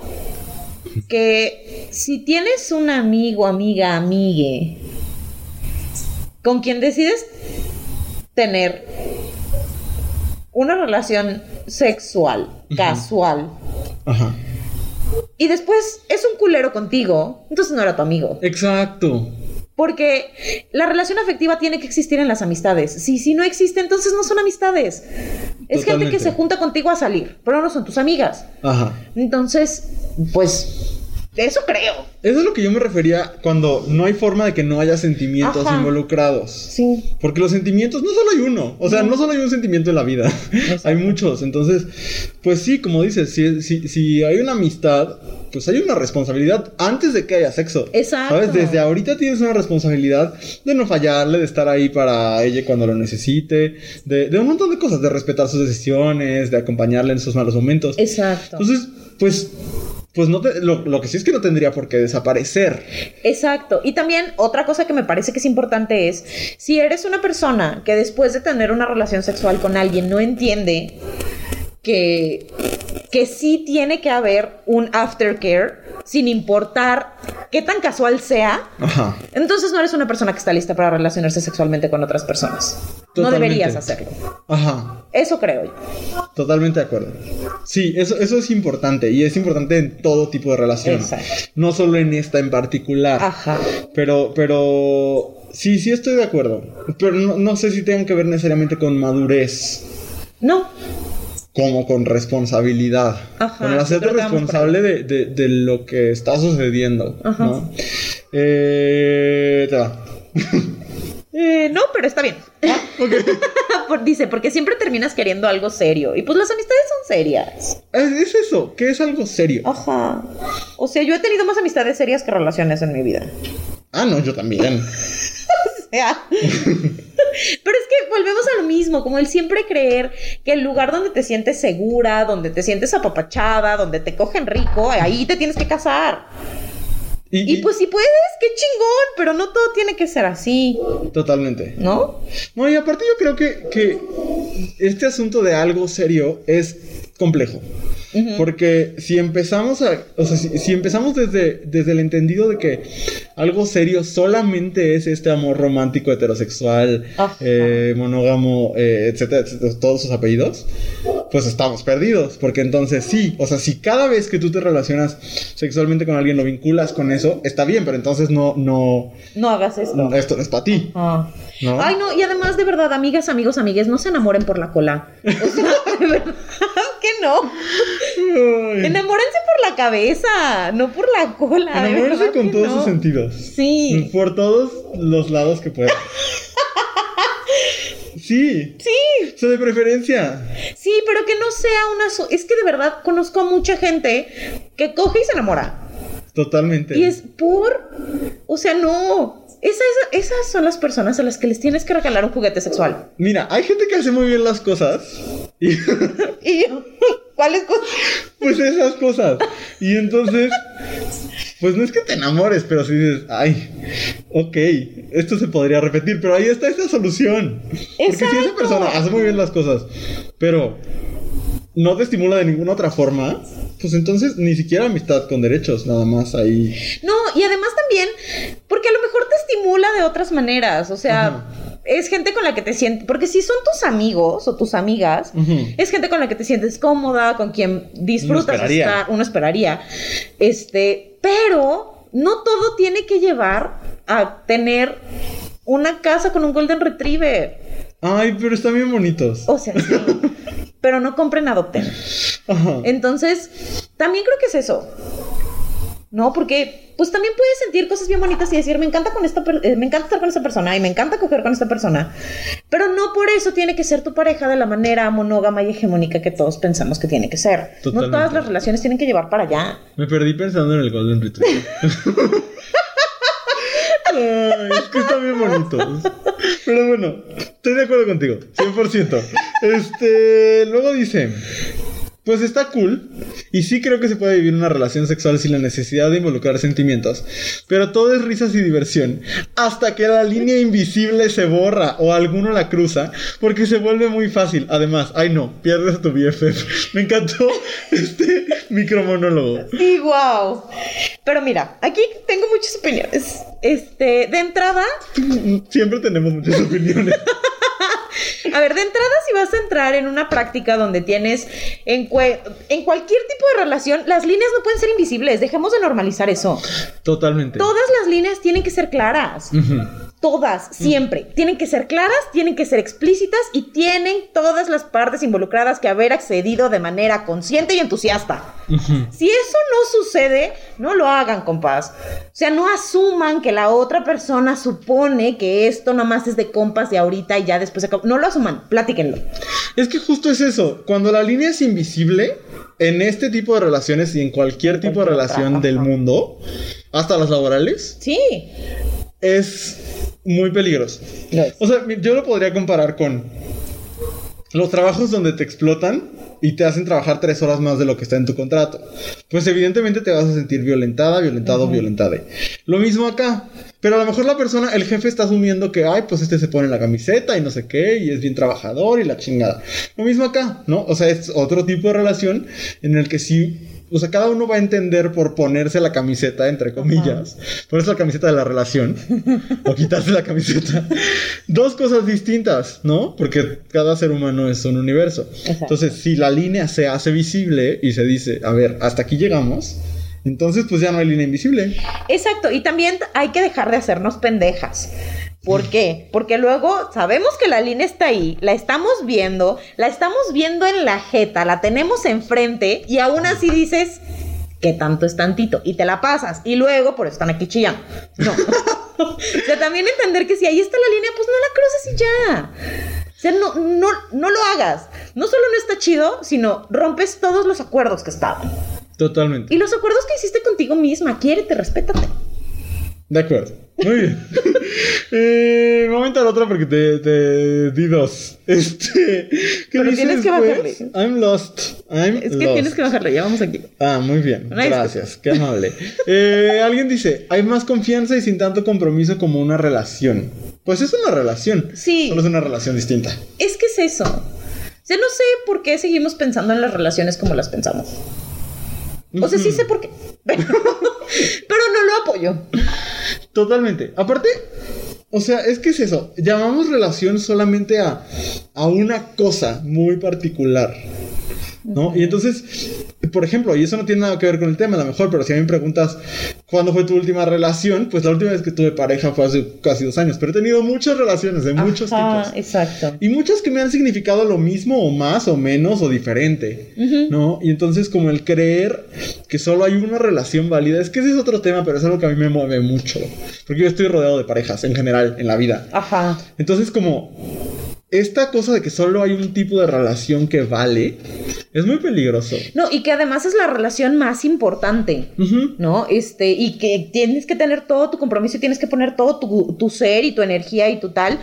que si tienes un amigo, amiga, amigue, con quien decides tener una relación sexual, casual, Ajá. y después es un culero contigo, entonces no era tu amigo. Exacto. Porque la relación afectiva tiene que existir en las amistades. Si, si no existe, entonces no son amistades. Es gente que se junta contigo a salir, pero no son tus amigas. Ajá. Entonces, pues, eso creo. Eso es lo que yo me refería cuando no hay forma de que no haya sentimientos Ajá. involucrados. Sí. Porque los sentimientos no solo hay uno, o sea, no, solo hay un sentimiento en la vida, hay muchos. Entonces, pues sí, como dices, si, si, si hay una amistad, pues hay una responsabilidad antes de que haya sexo. Exacto. ¿Sabes? Desde ahorita tienes una responsabilidad de no fallarle, de estar ahí para ella cuando lo necesite, de, de un montón de cosas, de respetar sus decisiones, de acompañarle en sus malos momentos. Exacto. Entonces, pues, pues no te- lo, lo que sí es que no tendría por qué desaparecer. Exacto. Y también otra cosa que me parece que es importante es, si eres una persona que después de tener una relación sexual con alguien no entiende que, que sí tiene que haber un aftercare, sin importar qué tan casual sea, Ajá. entonces no eres una persona que está lista para relacionarse sexualmente con otras personas. No deberías hacerlo. Ajá. Eso creo yo. Totalmente de acuerdo. Sí, eso, eso es importante y es importante en todo tipo de relación. Exacto. No solo en esta en particular. Ajá. Pero, pero sí, sí estoy de acuerdo. Pero no, no sé si tengan que ver necesariamente con madurez, No. Como con responsabilidad. Ajá, con el hacerte responsable de, de- de lo que está sucediendo. Ajá. ¿no? Eh, te va. Eh, no, pero está bien. Por- Dice, porque siempre terminas queriendo algo serio. Y pues las amistades son serias. Es, es eso, que es algo serio. Ajá. O sea, yo he tenido más amistades serias que relaciones en mi vida. Ah, no, yo también. Sea. Pero es que volvemos a lo mismo, como el siempre creer que el lugar donde te sientes segura, donde te sientes apapachada, donde te cogen rico, ahí te tienes que casar. Y pues si puedes, qué chingón, pero no todo tiene que ser así, Totalmente. ¿no? No, y aparte yo creo que, que este asunto de algo serio es complejo. Ujú. Porque si empezamos a, o sea, si, si empezamos desde, desde el entendido de que algo serio solamente es este amor romántico, heterosexual, eh, monógamo, eh, etcétera, etcétera, todos sus apellidos, pues estamos perdidos. Porque entonces sí, o sea, si cada vez que tú te relacionas sexualmente con alguien lo vinculas con eso, está bien, pero entonces no, no, No hagas esto. esto no es para ti. Ah. ¿No? Ay, no, y además, de verdad, amigas, amigos, amigues, no se enamoren por la cola. O sea, de verdad que no. Ay. Enamórense por la cabeza, no por la cola. verdad con todos no. sus sentidos. Sí. Por todos los lados que pueda. Sí. Sí, O sea, de preferencia. sí, pero que no sea una... so- Es que de verdad conozco a mucha gente que coge y se enamora. Totalmente. Y es por... O sea, no. Esa- esa- esas son las personas a las que les tienes que regalar un juguete sexual. Mira, hay gente que hace muy bien las cosas. Y Y yo, ¿cuáles cosas? pues esas cosas. Y entonces, pues no es que te enamores, pero si dices, ay, ok, esto se podría repetir, pero ahí está esa solución. Porque si esa persona hace muy bien las cosas, pero no te estimula de ninguna otra forma, pues entonces ni siquiera amistad con derechos, nada más ahí. No, y además también, porque a lo mejor te estimula de otras maneras, o sea, Ajá. es gente con la que te sientes, porque si son tus amigos o tus amigas, es gente con la que te sientes cómoda, con quien disfrutas esperaría. estar, uno esperaría, este, pero no todo tiene que llevar a tener una casa con un golden retriever, Ay, pero están bien bonitos. o sea, sí, pero no compren, adopten. Ajá. Entonces, también creo que es eso. No, porque pues también puedes sentir cosas bien bonitas y decir, me encanta con esta eh, me encanta estar con esta persona y me encanta coger con esta persona. Pero no por eso tiene que ser tu pareja de la manera monógama y hegemónica que todos pensamos que tiene que ser. No todas las relaciones tienen que llevar para allá. Me perdí pensando en el Golden Retriever. Ay, es que están bien bonitos. Pero bueno, estoy de acuerdo contigo, 100%. Este, luego dice, pues está cool y sí creo que se puede vivir una relación sexual sin la necesidad de involucrar sentimientos, pero todo es risas y diversión hasta que la línea invisible se borra o alguno la cruza porque se vuelve muy fácil. Además, ay no, pierdes a tu BFF. Me encantó este micromonólogo. Sí, wow. Pero mira, aquí tengo muchas opiniones. Este, de entrada, Siempre tenemos muchas opiniones. A ver, de entrada, si vas a entrar en una práctica donde tienes en, cualquier tipo de relación, las líneas no pueden ser invisibles. Dejemos de normalizar eso. Totalmente. Todas las líneas tienen que ser claras. Ujú. Todas, siempre. Tienen que ser claras, tienen que ser explícitas y tienen todas las partes involucradas que haber accedido de manera consciente y entusiasta. Si eso no sucede, no lo hagan, compas. O sea, no asuman que la otra persona supone que esto nomás es de compas de ahorita y ya después acabó. No lo asuman, platíquenlo. Es que justo es eso. Cuando la línea es invisible, en este tipo de relaciones y en cualquier tipo de relación del mundo, hasta las laborales, Sí. Es muy peligroso. O sea, yo lo podría comparar con los trabajos donde te explotan y te hacen trabajar tres horas más de lo que está en tu contrato. Pues evidentemente te vas a sentir violentada, violentado, violentada. Lo mismo acá. Pero a lo mejor la persona, el jefe está asumiendo que, ay, pues este se pone la camiseta y no sé qué, y es bien trabajador y la chingada. Lo mismo acá, ¿no? O sea, es otro tipo de relación en el que sí, o sea, cada uno va a entender por ponerse la camiseta, entre comillas, ponerse la camiseta de la relación, o quitarse la camiseta. Dos cosas distintas, ¿no? Porque cada ser humano es un universo. Exacto. Entonces, si la línea se hace visible y se dice, a ver, hasta aquí llegamos, entonces pues ya no hay línea invisible. Exacto, y también hay que dejar de hacernos pendejas. ¿Por qué? Porque luego sabemos que la línea está ahí, la estamos viendo, la estamos viendo en la jeta, la tenemos enfrente y aún así dices que tanto es tantito y te la pasas y luego por eso están aquí chillando. No. o sea, también entender que si ahí está la línea, pues no la cruces y ya. O sea, no, no, no lo hagas. No solo no está chido, sino rompes todos los acuerdos que estaban. Totalmente. Y los acuerdos que hiciste contigo misma, quiérete, respétate. De acuerdo. Muy bien. eh, me voy a aventar otra porque te, te di dos. Este. ¿Qué Pero dice tienes que bajarle. I'm lost. I'm Es que lost. tienes que bajarle, ya vamos aquí. Ah, muy bien. Una disculpa. Gracias. Qué amable. Eh, alguien dice, hay más confianza y sin tanto compromiso como una relación. Pues es una relación. Sí. Solo es una relación distinta. Es que es eso. O sea, no sé por qué seguimos pensando en las relaciones como las pensamos. O sea, sí sé por qué. Pero, pero no lo apoyo. Totalmente. Aparte, o sea, es que es eso. Llamamos relación solamente a, a una cosa muy particular. ¿No? Y entonces, por ejemplo, y eso no tiene nada que ver con el tema, a lo mejor, pero si a mí me preguntas cuándo fue tu última relación, pues la última vez que tuve pareja fue hace casi dos años, pero he tenido muchas relaciones de muchos Ajá, tipos. Exacto. Y muchas que me han significado lo mismo o más o menos o diferente, ¿no? Y entonces como el creer que solo hay una relación válida, es que ese es otro tema, pero es algo que a mí me mueve mucho, porque yo estoy rodeado de parejas en general en la vida. Ajá. Entonces como esta cosa de que solo hay un tipo de relación que vale, es muy peligroso. No, y que además es la relación más importante. ¿no? Este, y que tienes que tener todo tu compromiso y tienes que poner todo tu, tu ser y tu energía y tu tal.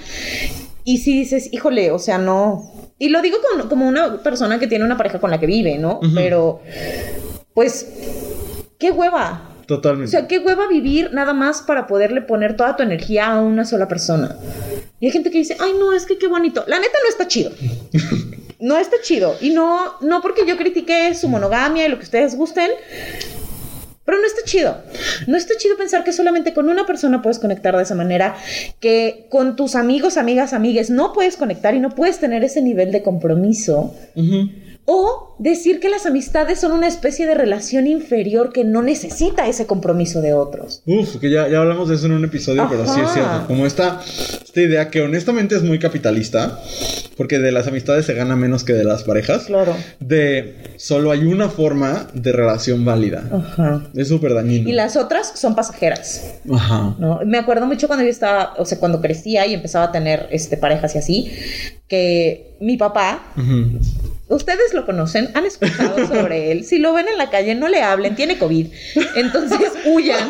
Y si dices, híjole, o sea, no. Y lo digo con- como una persona que tiene una pareja con la que vive, ¿no? Pero, pues, qué hueva. O Totalmente. sea, qué hueva vivir nada más para poderle poner toda tu energía a una sola persona. Y hay gente que dice, ay, no, es que qué bonito. La neta no está chido. No está chido. Y no, no porque yo critique su monogamia y lo que ustedes gusten. Pero no está chido. No está chido pensar que solamente con una persona puedes conectar de esa manera, que con tus amigos, amigas, amigues no puedes conectar y no puedes tener ese nivel de compromiso. Ujú. O decir que las amistades son una especie de relación inferior que no necesita ese compromiso de otros. Uf, que ya, ya hablamos de eso en un episodio, pero sí es cierto. Como esta, esta idea que honestamente es muy capitalista, porque de las amistades se gana menos que de las parejas. Claro. De solo hay una forma de relación válida. Ajá. Es súper dañino. Y las otras son pasajeras. Ajá. ¿no? Me acuerdo mucho cuando yo estaba, o sea, cuando crecía y empezaba a tener este, parejas y así, que mi papá, Ujú. Ustedes lo conocen, han escuchado sobre él, si lo ven en la calle no le hablen, tiene COVID, entonces huyan.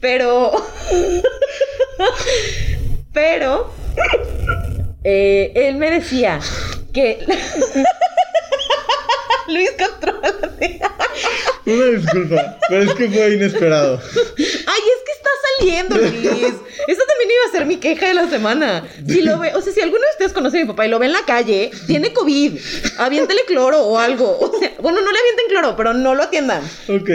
Pero, pero, eh, él me decía que... Luis, contrólate. Una disculpa, pero es que fue inesperado. Ay, es que está saliendo, Luis. Esa también iba a ser mi queja de la semana. Si lo ve, o sea, si alguno de ustedes conoce a mi papá y lo ve en la calle, tiene COVID. Aviéntele cloro o algo. O sea, bueno, no le avienten cloro, pero no lo atiendan. Ok.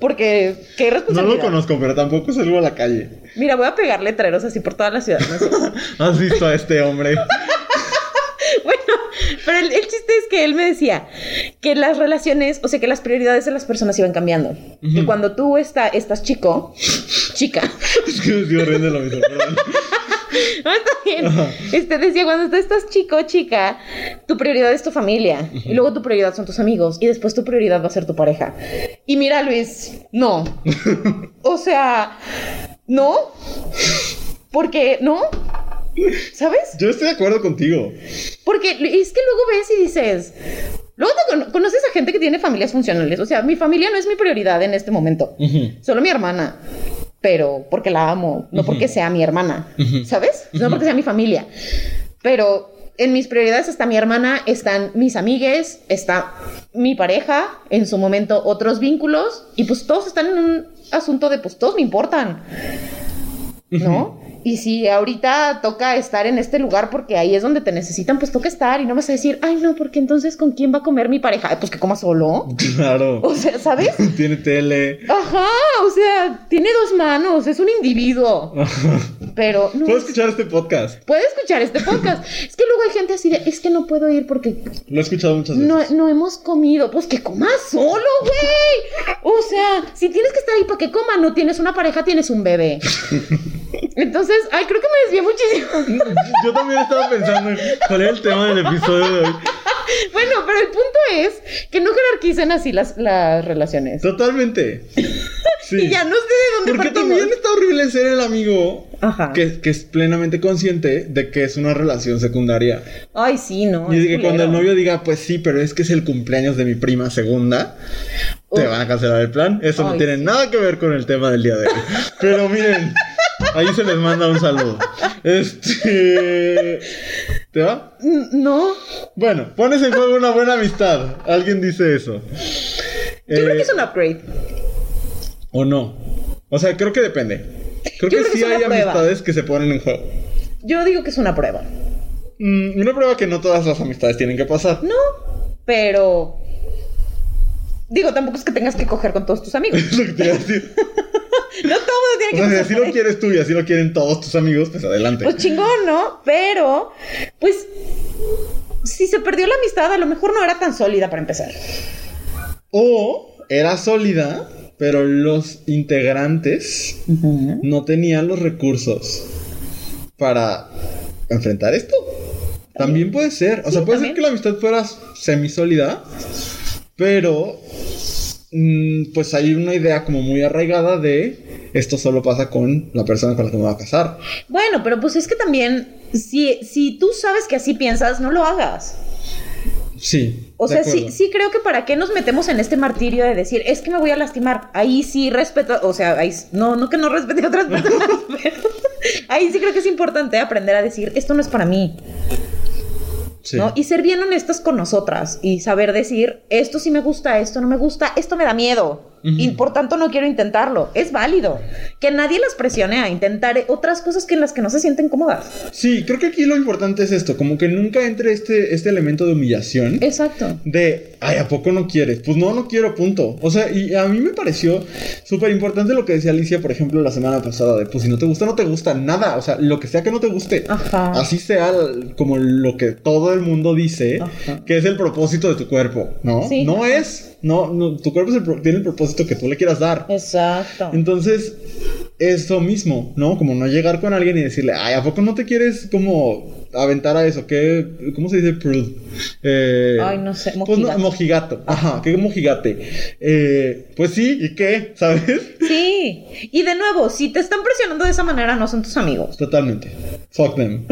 Porque, qué No responsabilidad. lo conozco, pero tampoco salgo a la calle. Mira, voy a pegar letreros así por toda la ciudad. ¿no? ¿Has visto a este hombre? Pero el, el chiste es que él me decía que las relaciones, o sea, que las prioridades de las personas iban cambiando. Que cuando tú está, estás chico, chica, Es que me sigo riendo lo mismo. No, está bien. Este decía, cuando tú estás chico, chica, tu prioridad es tu familia. Y luego tu prioridad son tus amigos. Y después tu prioridad va a ser tu pareja. Y mira, Luis, no. O sea, no. Porque, ¿no? ¿Sabes? Yo estoy de acuerdo contigo. Porque es que luego ves y dices. Luego te cono- conoces a gente que tiene familias funcionales. O sea, mi familia no es mi prioridad en este momento. Solo mi hermana. Pero porque la amo, no porque sea mi hermana. ¿Sabes? No porque sea mi familia. Pero en mis prioridades está mi hermana, están mis amigues, está mi pareja, en su momento otros vínculos. Y pues todos están en un asunto de pues todos me importan. ¿No? Y si ahorita toca estar en este lugar porque ahí es donde te necesitan, pues toca estar y no vas a decir, ay no, porque entonces con quién va a comer mi pareja, Ay, pues que coma solo. Claro. O sea, ¿sabes? Tiene tele. Ajá, o sea, tiene dos manos, es un individuo. Pero no. Puedo escuchar este podcast. Puede escuchar este podcast. Es que luego hay gente así de, es que no puedo ir porque Lo he escuchado muchas veces. no, no hemos comido. Pues que comas solo, güey. O sea, si tienes que estar ahí para que coma, no tienes una pareja, tienes un bebé. Entonces, ay, creo que me desvié muchísimo. Yo también estaba pensando en cuál era el tema del episodio de hoy. Bueno, pero el punto es que no jerarquicen así las, las relaciones. Totalmente. Sí. Y ya no sé de dónde Porque partimos. también está horrible ser el amigo Ajá. que, que es plenamente consciente de que es una relación secundaria. Ay, sí, no. y es que cuando el novio diga, pues sí, pero es que es el cumpleaños de mi prima segunda, te van a cancelar el plan. Eso no tiene sí. nada que ver con el tema del día de hoy. Pero miren, ahí se les manda un saludo. Este. ¿Te va? No. Bueno, pones en juego una buena amistad. Alguien dice eso. Yo creo Eh, que es un upgrade. O no. O sea, creo que depende. Creo que creo que sí hay prueba. amistades que se ponen en juego. Yo digo que es una prueba. Mm, una prueba que no todas las amistades tienen que pasar. No, pero. Digo, tampoco es que tengas que coger con todos tus amigos. Es lo que te iba a decir. No todo mundo tiene O que sea, si pasar así por lo quieres tú y así lo quieren todos tus amigos, pues adelante. Pues chingón, ¿no? Pero, pues. si se perdió la amistad, a lo mejor no era tan sólida para empezar. O era sólida, pero los integrantes no tenían los recursos para enfrentar esto. También puede ser. O Sí, sea, puede ser que la amistad fuera semisólida, pero pues hay una idea como muy arraigada de esto solo pasa con la persona con la que me voy a casar. Bueno, pero pues es que también, si, si tú sabes que así piensas, no lo hagas. Sí. O sea, sí, sí creo que para qué nos metemos en este martirio de decir, es que me voy a lastimar. Ahí sí respeto, o sea, ahí, no, no que no respete a otras personas, pero ahí sí creo que es importante aprender a decir, esto no es para mí, Sí. ¿no? Y ser bien honestas con nosotras y saber decir, esto sí me gusta, esto no me gusta, esto me da miedo. Y por tanto no quiero intentarlo. Es válido. Que nadie las presione a intentar otras cosas que en las que no se sienten cómodas. Sí, creo que aquí lo importante es esto, como que nunca entre este, este elemento de humillación. Exacto. De, ay, ¿a poco no quieres? Pues no, no quiero, punto. O sea, y a mí me pareció súper importante lo que decía Alicia, por ejemplo, la semana pasada, de, pues si no te gusta, no te gusta nada. O sea, lo que sea que no te guste. Ajá. Así sea como lo que todo el mundo dice, Ajá. que es el propósito de tu cuerpo, ¿no? Sí. No es, no, no, tu cuerpo es el tiene el propósito que tú le quieras dar. Exacto. Entonces, eso mismo, ¿no? Como no llegar con alguien y decirle, ay, ¿a poco no te quieres como aventar a eso? ¿Qué, ¿Cómo se dice prude? Eh, Ay, no sé, Pues no, mojigato. mojigato. Ajá, ¿qué mojigate? Eh, pues sí, ¿y qué? ¿Sabes? Sí. Y de nuevo, si te están presionando de esa manera, no son tus amigos. Totalmente. Fuck them.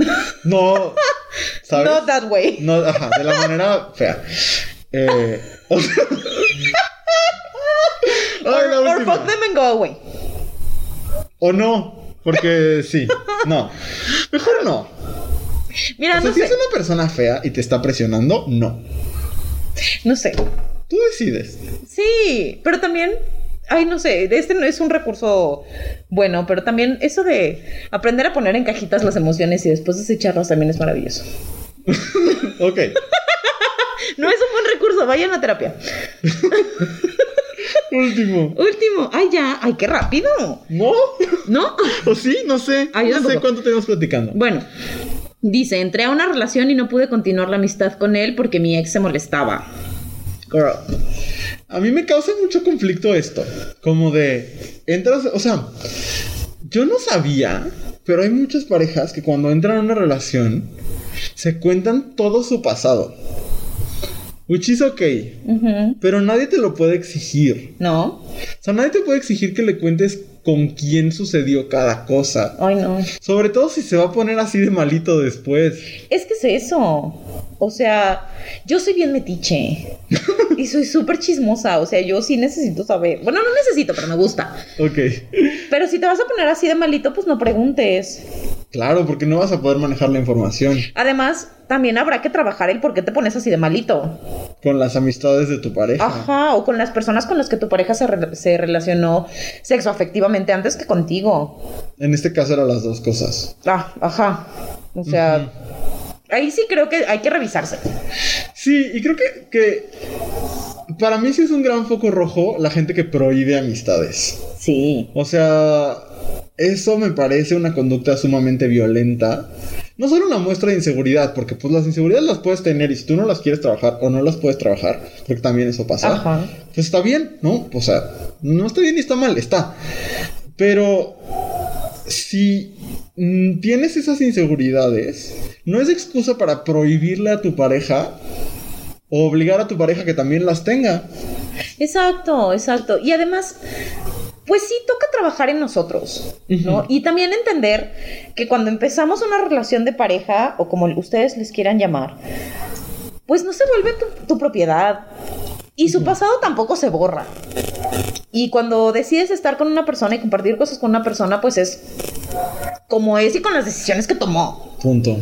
No, ¿sabes? Not that way. No, ajá, de la manera fea. Eh, o sea... Ay, la or, or última. fuck them and go away. O no, porque sí. No. Mejor no. Mira, O sea, no si sé. es una persona fea y te está presionando, no. No sé. Tú decides. Sí, pero también. Ay, no sé, este no es un recurso bueno, pero también eso de aprender a poner en cajitas las emociones y después desecharlas también es maravilloso. Ok. No es un buen recurso, vayan a terapia. Último. Último, ay ya, ay, qué rápido. ¿No? ¿No? ¿O sí? No sé. Yo no sé cuánto tenemos platicando. Bueno, dice, entré a una relación y no pude continuar la amistad con él porque mi ex se molestaba. Girl. A mí me causa mucho conflicto esto. Como de. Entras. O sea. Yo no sabía. Pero hay muchas parejas que cuando entran a una relación. Se cuentan todo su pasado. Which is okay. Pero nadie te lo puede exigir. ¿No? O sea, nadie te puede exigir que le cuentes con quién sucedió cada cosa. Ay, no. Sobre todo si se va a poner así de malito después. Es que es eso. O sea, yo soy bien metiche. y soy súper chismosa. O sea, yo sí necesito saber. Bueno, no necesito, pero me gusta. Ok. Pero si te vas a poner así de malito, pues no preguntes. Claro, porque no vas a poder manejar la información Además, también habrá que trabajar el por qué te pones así de malito. con las amistades de tu pareja. Ajá, o con las personas con las que tu pareja se, re- se relacionó sexoafectivamente antes que contigo. En este caso eran las dos cosas. Ah, ajá. O sea, ahí sí creo que hay que revisarse. Sí, y creo que, que para mí sí es un gran foco rojo la gente que prohíbe amistades. Sí. O sea, eso me parece una conducta sumamente violenta. No solo una muestra de inseguridad, porque pues las inseguridades las puedes tener y si tú no las quieres trabajar o no las puedes trabajar, porque también eso pasa, Ajá. pues está bien, ¿no? O sea, no está bien ni está mal, está. Pero si tienes esas inseguridades, no es excusa para prohibirle a tu pareja o obligar a tu pareja que también las tenga. Exacto, exacto. Y además, pues sí toca trabajar en nosotros, ¿no? Y también entender que cuando empezamos una relación de pareja, o como ustedes les quieran llamar, pues no se vuelve tu, tu propiedad. Y su pasado tampoco se borra. Y cuando decides estar con una persona y compartir cosas con una persona, pues es como es y con las decisiones que tomó. Punto.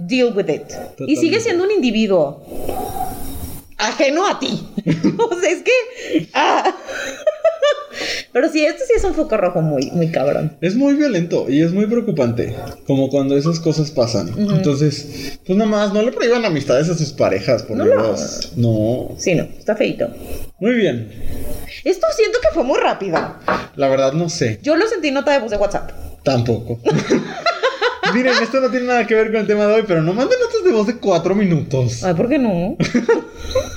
Deal with it. Y sigue siendo un individuo ajeno a ti. o sea, es que. ah. Pero sí, esto sí es un foco rojo muy, muy cabrón. Es muy violento y es muy preocupante, como cuando esas cosas pasan. Entonces, pues nada más, no le prohíban amistades a sus parejas, por No Dios. No. Sí, no, está feito. Muy bien. Esto siento que fue muy rápido. La verdad no sé, Yo lo sentí nota de voz de WhatsApp. tampoco. Miren, esto no tiene nada que ver con el tema de hoy, pero no manden notas de voz de cuatro minutos. Ay, ¿por qué no?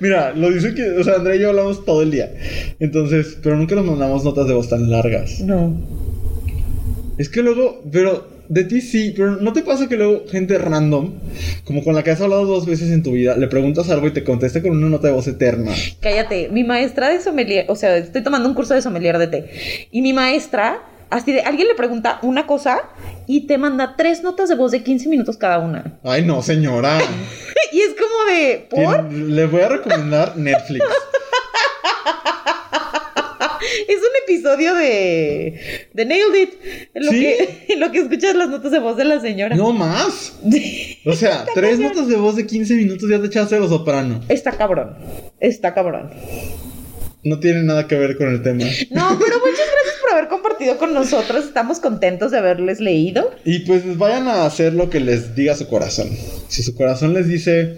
Mira, lo dice que, o sea, Andrea y yo hablamos todo el día. Entonces, pero nunca nos mandamos notas de voz tan largas. No. Es que luego, pero de ti sí, pero ¿no te pasa que luego gente random, como con la que has hablado dos veces en tu vida, le preguntas algo y te contesta con una nota de voz eterna? Cállate, mi maestra de sommelier, o sea, estoy tomando un curso de sommelier de té. Y mi maestra, así de, alguien le pregunta una cosa y te manda tres notas de voz de 15 minutos cada una. Ay, no, señora. y es como de, ¿por? Le voy a recomendar Netflix. Es un episodio de, de Nailed It. En lo, ¿Sí? que, en lo que escuchas las notas de voz de la señora. No más. O sea, tres notas de voz de 15 minutos ya te echaste los soprano. Está cabrón. Está cabrón. No tiene nada que ver con el tema. No, pero muchas gracias por haber compartido con nosotros. Estamos contentos de haberles leído. Y pues vayan a hacer lo que les diga su corazón. Si su corazón les dice,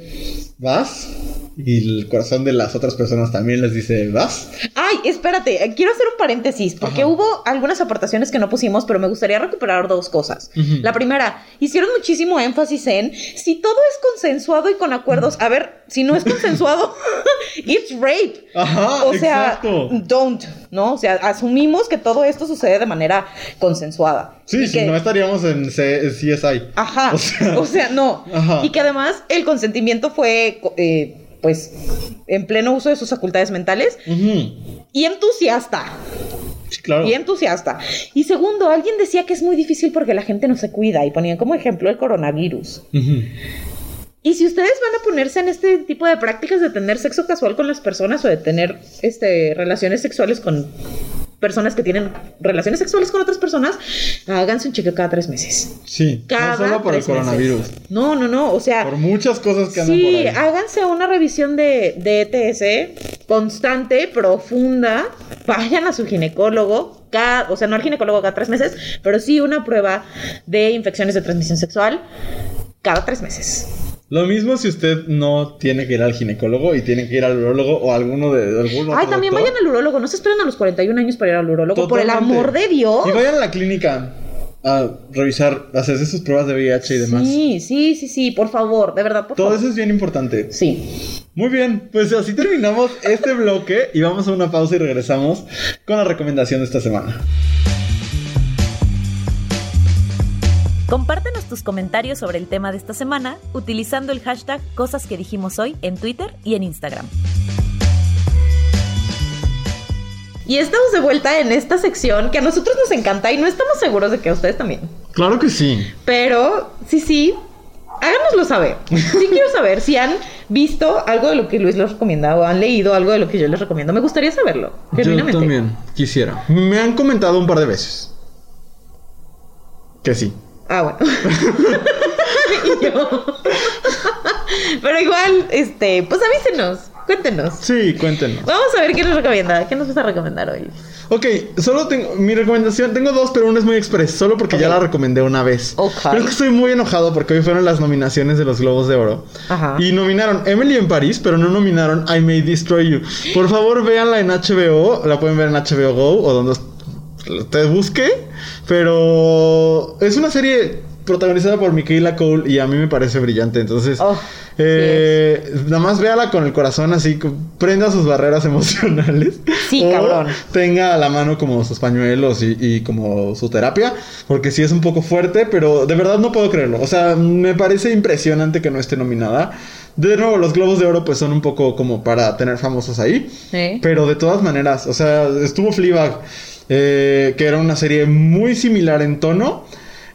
vas, y el corazón de las otras personas también les dice, vas. Ay, espérate, eh, quiero hacer un paréntesis, porque Ajá. hubo algunas aportaciones que no pusimos, pero me gustaría recuperar dos cosas. La primera, hicieron muchísimo énfasis en si todo es consensuado y con acuerdos. A ver, si no es consensuado, it's rape. Ajá, O sea, exacto. don't, ¿no? O sea, asumimos que todo esto sucede de manera consensuada. Sí, si que- no estaríamos en CSI. Ajá. O sea- O sea, no. Ajá. Y que además el consentimiento fue, eh, pues, en pleno uso de sus facultades mentales y entusiasta. Sí, claro. Y entusiasta. Y segundo, alguien decía que es muy difícil porque la gente no se cuida y ponían como ejemplo el coronavirus. Ujú. Y si ustedes van a ponerse en este tipo de prácticas de tener sexo casual con las personas o de tener este, relaciones sexuales con personas que tienen relaciones sexuales con otras personas, háganse un chequeo cada tres meses. Sí, Cada no solo por el tres meses. coronavirus. No, no, no. O sea, Por muchas cosas que andan Sí, por ahí. háganse una revisión de, de ETS constante, profunda. Vayan a su ginecólogo, cada, o sea, no al ginecólogo cada tres meses, pero sí una prueba de infecciones de transmisión sexual cada tres meses. Lo mismo si usted no tiene que ir al ginecólogo y tiene que ir al urólogo o alguno de, algún Ay, también doctor. vayan al urólogo. No se esperen a los 41 años para ir al urólogo. Por el Totalmente. amor de Dios. Y vayan a la clínica a revisar, a hacerse sus pruebas de VIH y demás. Sí, sí, sí, sí. Por favor, de verdad, por Todo favor. eso es bien importante. Sí. Muy bien, pues así terminamos este bloque y vamos a una pausa y regresamos con la recomendación de esta semana. Compártenos tus comentarios sobre el tema de esta semana utilizando el hashtag Cosas que dijimos hoy en Twitter y en Instagram. Y estamos de vuelta en esta sección que a nosotros nos encanta y no estamos seguros de que a ustedes también. Claro que sí. Pero, sí, sí, háganoslo saber. Sí quiero saber si han visto algo de lo que Luis les recomienda o han leído algo de lo que yo les recomiendo. Me gustaría saberlo, genuinamente. quisiera. Me han comentado un par de veces. Que sí. Ah, bueno. Y yo. Pero igual, este, pues avísenos, cuéntenos. Sí, cuéntenos. Vamos a ver qué nos recomienda. ¿Qué nos vas a recomendar hoy? Ok, solo tengo mi recomendación. Tengo dos, pero una es muy express. Solo porque ya la recomendé una vez. Ok. Pero es que estoy muy enojado porque hoy fueron las nominaciones de los Globos de Oro. Ajá. Y nominaron Emily en París, pero no nominaron I May Destroy You. Por favor, véanla en HBO. La pueden ver en HBO Go o donde usted busque. Pero es una serie protagonizada por Michaela Cole y a mí me parece brillante. Entonces, Oh, eh, nada más véala con el corazón así, prenda sus barreras emocionales. Sí, O cabrón. Tenga a la mano como sus pañuelos y, y como su terapia, porque sí es un poco fuerte, pero de verdad no puedo creerlo. O sea, me parece impresionante que no esté nominada. De nuevo, los Globos de Oro pues son un poco como para tener famosos ahí. ¿Eh? Pero de todas maneras, o sea, estuvo Fleabag, eh, que era una serie muy similar en tono.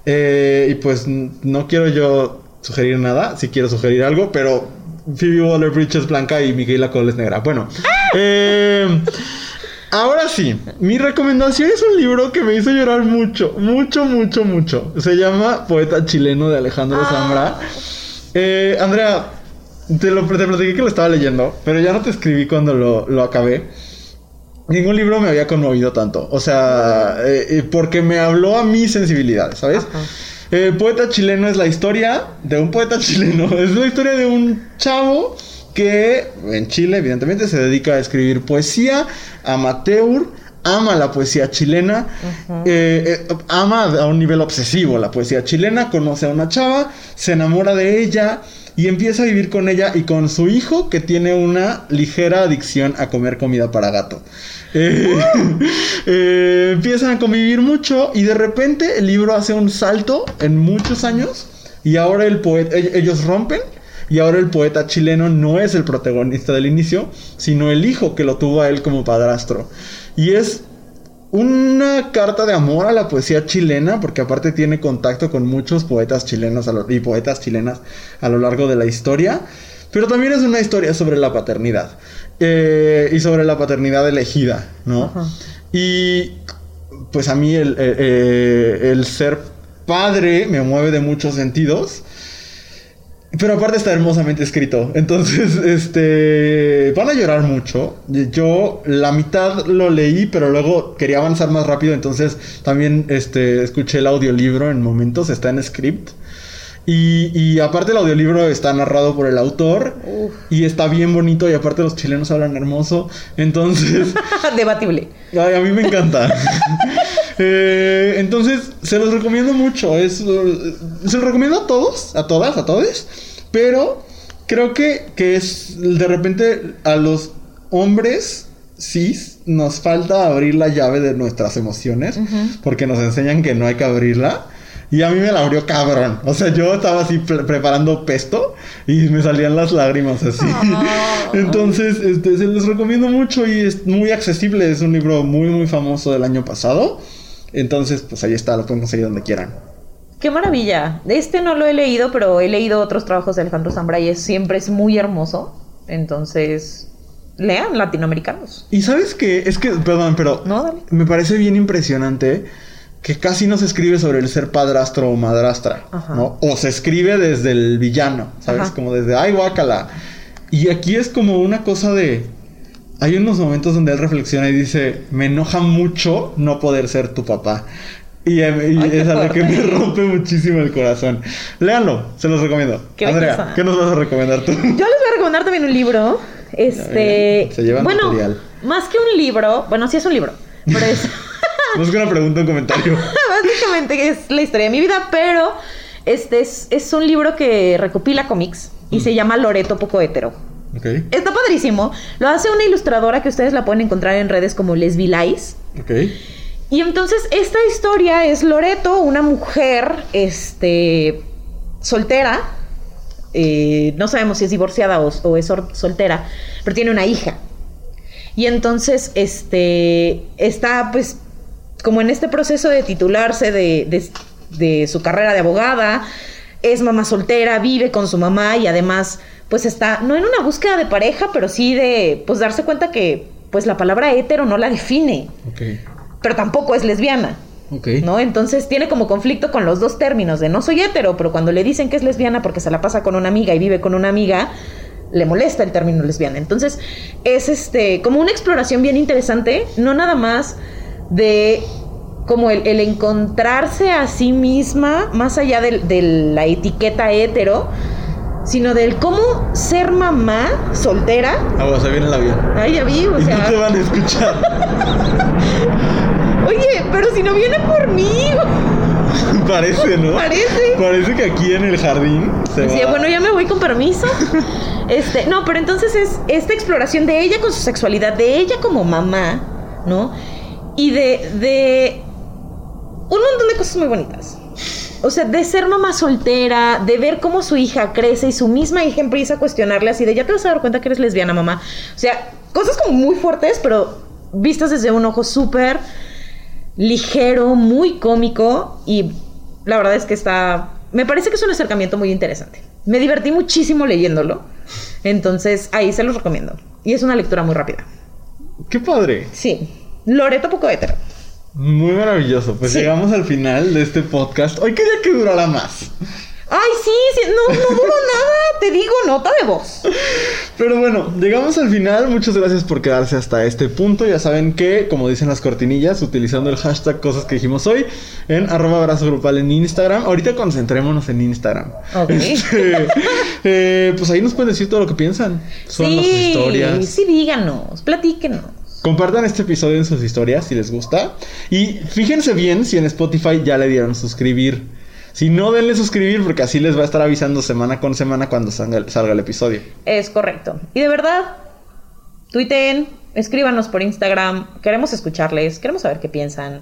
eh, y pues no quiero yo sugerir nada, si quiero sugerir algo, pero Phoebe Waller-Bridge es blanca y Michaela Cole es negra. Bueno, eh, ahora sí, mi recomendación es un libro que me hizo llorar mucho, mucho, mucho, mucho. Se llama Poeta chileno de Alejandro Ah. Zambra. Eh, Andrea, te lo te platiqué que lo estaba leyendo, pero ya no te escribí cuando lo, lo acabé. Ningún libro me había conmovido tanto. O sea, eh, eh, porque me habló a mi sensibilidad, ¿sabes? Eh, poeta chileno es la historia de un poeta chileno. Es la historia de un chavo que en Chile, evidentemente, se dedica a escribir poesía amateur ama la poesía chilena, eh, ama a un nivel obsesivo la poesía chilena, conoce a una chava, se enamora de ella y empieza a vivir con ella y con su hijo que tiene una ligera adicción a comer comida para gato. Eh, eh, empiezan a convivir mucho y de repente el libro hace un salto en muchos años y ahora el poeta, ellos rompen y ahora el poeta chileno no es el protagonista del inicio, sino el hijo que lo tuvo a él como padrastro. Y es una carta de amor a la poesía chilena, porque aparte tiene contacto con muchos poetas chilenos lo- y poetas chilenas a lo largo de la historia. Pero también es una historia sobre la paternidad. eh, y sobre la paternidad elegida, ¿no? Ajá. Y pues a mí el, eh, eh, el ser padre me mueve de muchos sentidos. Pero aparte está hermosamente escrito. Entonces, este. Van a llorar mucho. Yo la mitad lo leí, pero luego quería avanzar más rápido. Entonces también este, escuché el audiolibro en momentos. Está en script. Y, y aparte el audiolibro está narrado por el autor. Uf. Y está bien bonito. Y aparte los chilenos hablan hermoso. Entonces. Debatible. Ay, a mí me encanta. Eh, entonces, se los recomiendo mucho. Es, eh, se los recomiendo a todos, a todas, a todos. Pero creo que, que es de repente a los hombres cis nos falta abrir la llave de nuestras emociones. Porque nos enseñan que no hay que abrirla. Y a mí me la abrió cabrón. O sea, yo estaba así pre- preparando pesto y me salían las lágrimas así. Ah. Entonces, este, se los recomiendo mucho y es muy accesible. Es un libro muy, muy famoso del año pasado. Entonces, pues ahí está, lo pueden conseguir donde quieran. Qué maravilla. Este no lo he leído, pero he leído otros trabajos de Alejandro Zambra y es, siempre es muy hermoso. Entonces, lean latinoamericanos. Y sabes que, es que, perdón, pero No, dale. me parece bien impresionante que casi no se escribe sobre el ser padrastro o madrastra, Ajá. ¿no? O se escribe desde el villano, ¿sabes? Ajá. Como desde, ay, guácala. Y aquí es como una cosa de... Hay unos momentos donde él reflexiona y dice, me enoja mucho no poder ser tu papá. Y, eh, y Ay, es algo que me rompe muchísimo el corazón. Léanlo, se los recomiendo. Qué Andrea, belleza. ¿qué nos vas a recomendar tú? Yo les voy a recomendar también un libro. Este. se llevan bueno, material. más que un libro. Bueno, sí es un libro. Pero es. Busca una pregunta, un comentario. básicamente es la historia de mi vida. Pero este es, es un libro que recopila cómics y se llama Loreto Poco Hetero. Está padrísimo. Lo hace una ilustradora que ustedes la pueden encontrar en redes como Lesbilais. ok. Y entonces esta historia es Loreto, una mujer, este, soltera. eh, no sabemos si es divorciada o, o es soltera, pero tiene una hija. Y entonces, este, está pues como en este proceso de titularse de, de- de su carrera de abogada, es mamá soltera, vive con su mamá y además pues está, no en una búsqueda de pareja, pero sí de pues darse cuenta que pues la palabra hetero no la define pero tampoco es lesbiana. ¿no? Entonces tiene como conflicto con los dos términos de no soy hetero, pero cuando le dicen que es lesbiana porque se la pasa con una amiga y vive con una amiga, le molesta el término lesbiana. Entonces es este como una exploración bien interesante, no nada más de como el, el encontrarse a sí misma más allá del- de, la etiqueta hetero, sino del cómo ser mamá soltera. Agua, se viene el avión. Ay, ya vi, o y sea. no te van a escuchar. Oye, pero si no viene por mí, Parece, ¿no? Parece. Parece que aquí en el jardín se Sí, va. bueno, ya me voy con permiso. Este, no, pero entonces es esta exploración de ella con su sexualidad, de ella como mamá, ¿no? Y de, de un montón de cosas muy bonitas. O sea, de ser mamá soltera, de ver cómo su hija crece y su misma hija empieza a cuestionarle así de ya te vas a dar cuenta que eres lesbiana, mamá. O sea, cosas como muy fuertes, pero vistas desde un ojo súper ligero, muy cómico y la verdad es que está... Me parece que es un acercamiento muy interesante. Me divertí muchísimo leyéndolo. Entonces, ahí se los recomiendo. Y es una lectura muy rápida. Qué padre. Sí. Loreto poco hetero. Muy maravilloso. Pues Sí. llegamos al final de este podcast. Hoy quería que durara más. Ay, sí, sí, no, no duró nada. Te digo, nota de voz. Pero bueno, llegamos al final. Muchas gracias por quedarse hasta este punto. Ya saben que, como dicen las cortinillas, utilizando el hashtag cosas que dijimos hoy, en arroba abrazo grupal en Instagram. Ahorita concentrémonos en Instagram. Ok. Este, eh, pues ahí nos pueden decir todo lo que piensan. Son las historias. sí, díganos, platíquenos. Compartan este episodio en sus historias si les gusta. Y fíjense bien si en Spotify ya le dieron suscribir. Si no, denle suscribir porque así les va a estar avisando semana con semana cuando salga, salga el episodio. Es correcto. Y de verdad, tuiteen, escríbanos por Instagram. Queremos escucharles, queremos saber qué piensan.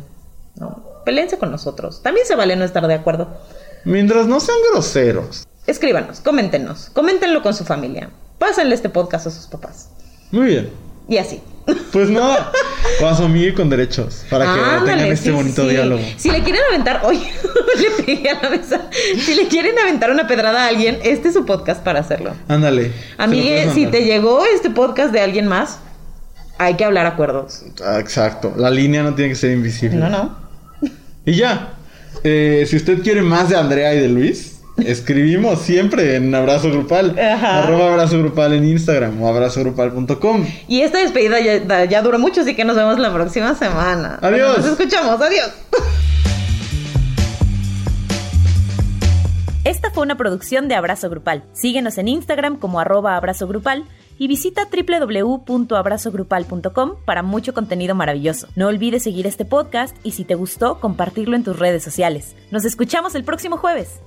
No, peleense con nosotros. También se vale no estar de acuerdo. Mientras no sean groseros. Escríbanos, coméntenos, coméntenlo con su familia. Pásenle este podcast a sus papás. Muy bien. Y así. Pues nada, vas a mí con derechos para que tengan este sí, bonito sí. diálogo. Si le quieren aventar, oye, le pegué a la mesa. Si le quieren aventar una pedrada a alguien, este es su podcast para hacerlo. Ándale. A se mí, lo puedes eh, si te llegó este podcast de alguien más, hay que hablar acuerdos. Ah, exacto. La línea no tiene que ser invisible. No, no. Y ya. Eh, si usted quiere más de Andrea y de Luis, escribimos siempre en Abrazo Grupal. Ajá. Arroba Abrazo Grupal en Instagram o abrazogrupal.com. Y esta despedida ya, ya duró mucho, así que nos vemos la próxima semana. Adiós. Nos escuchamos, adiós. Esta fue una producción de Abrazo Grupal. Síguenos en Instagram como arroba abrazo grupal y visita www.abrazogrupal.com para mucho contenido maravilloso. No olvides seguir este podcast y si te gustó, compartirlo en tus redes sociales. Nos escuchamos el próximo jueves.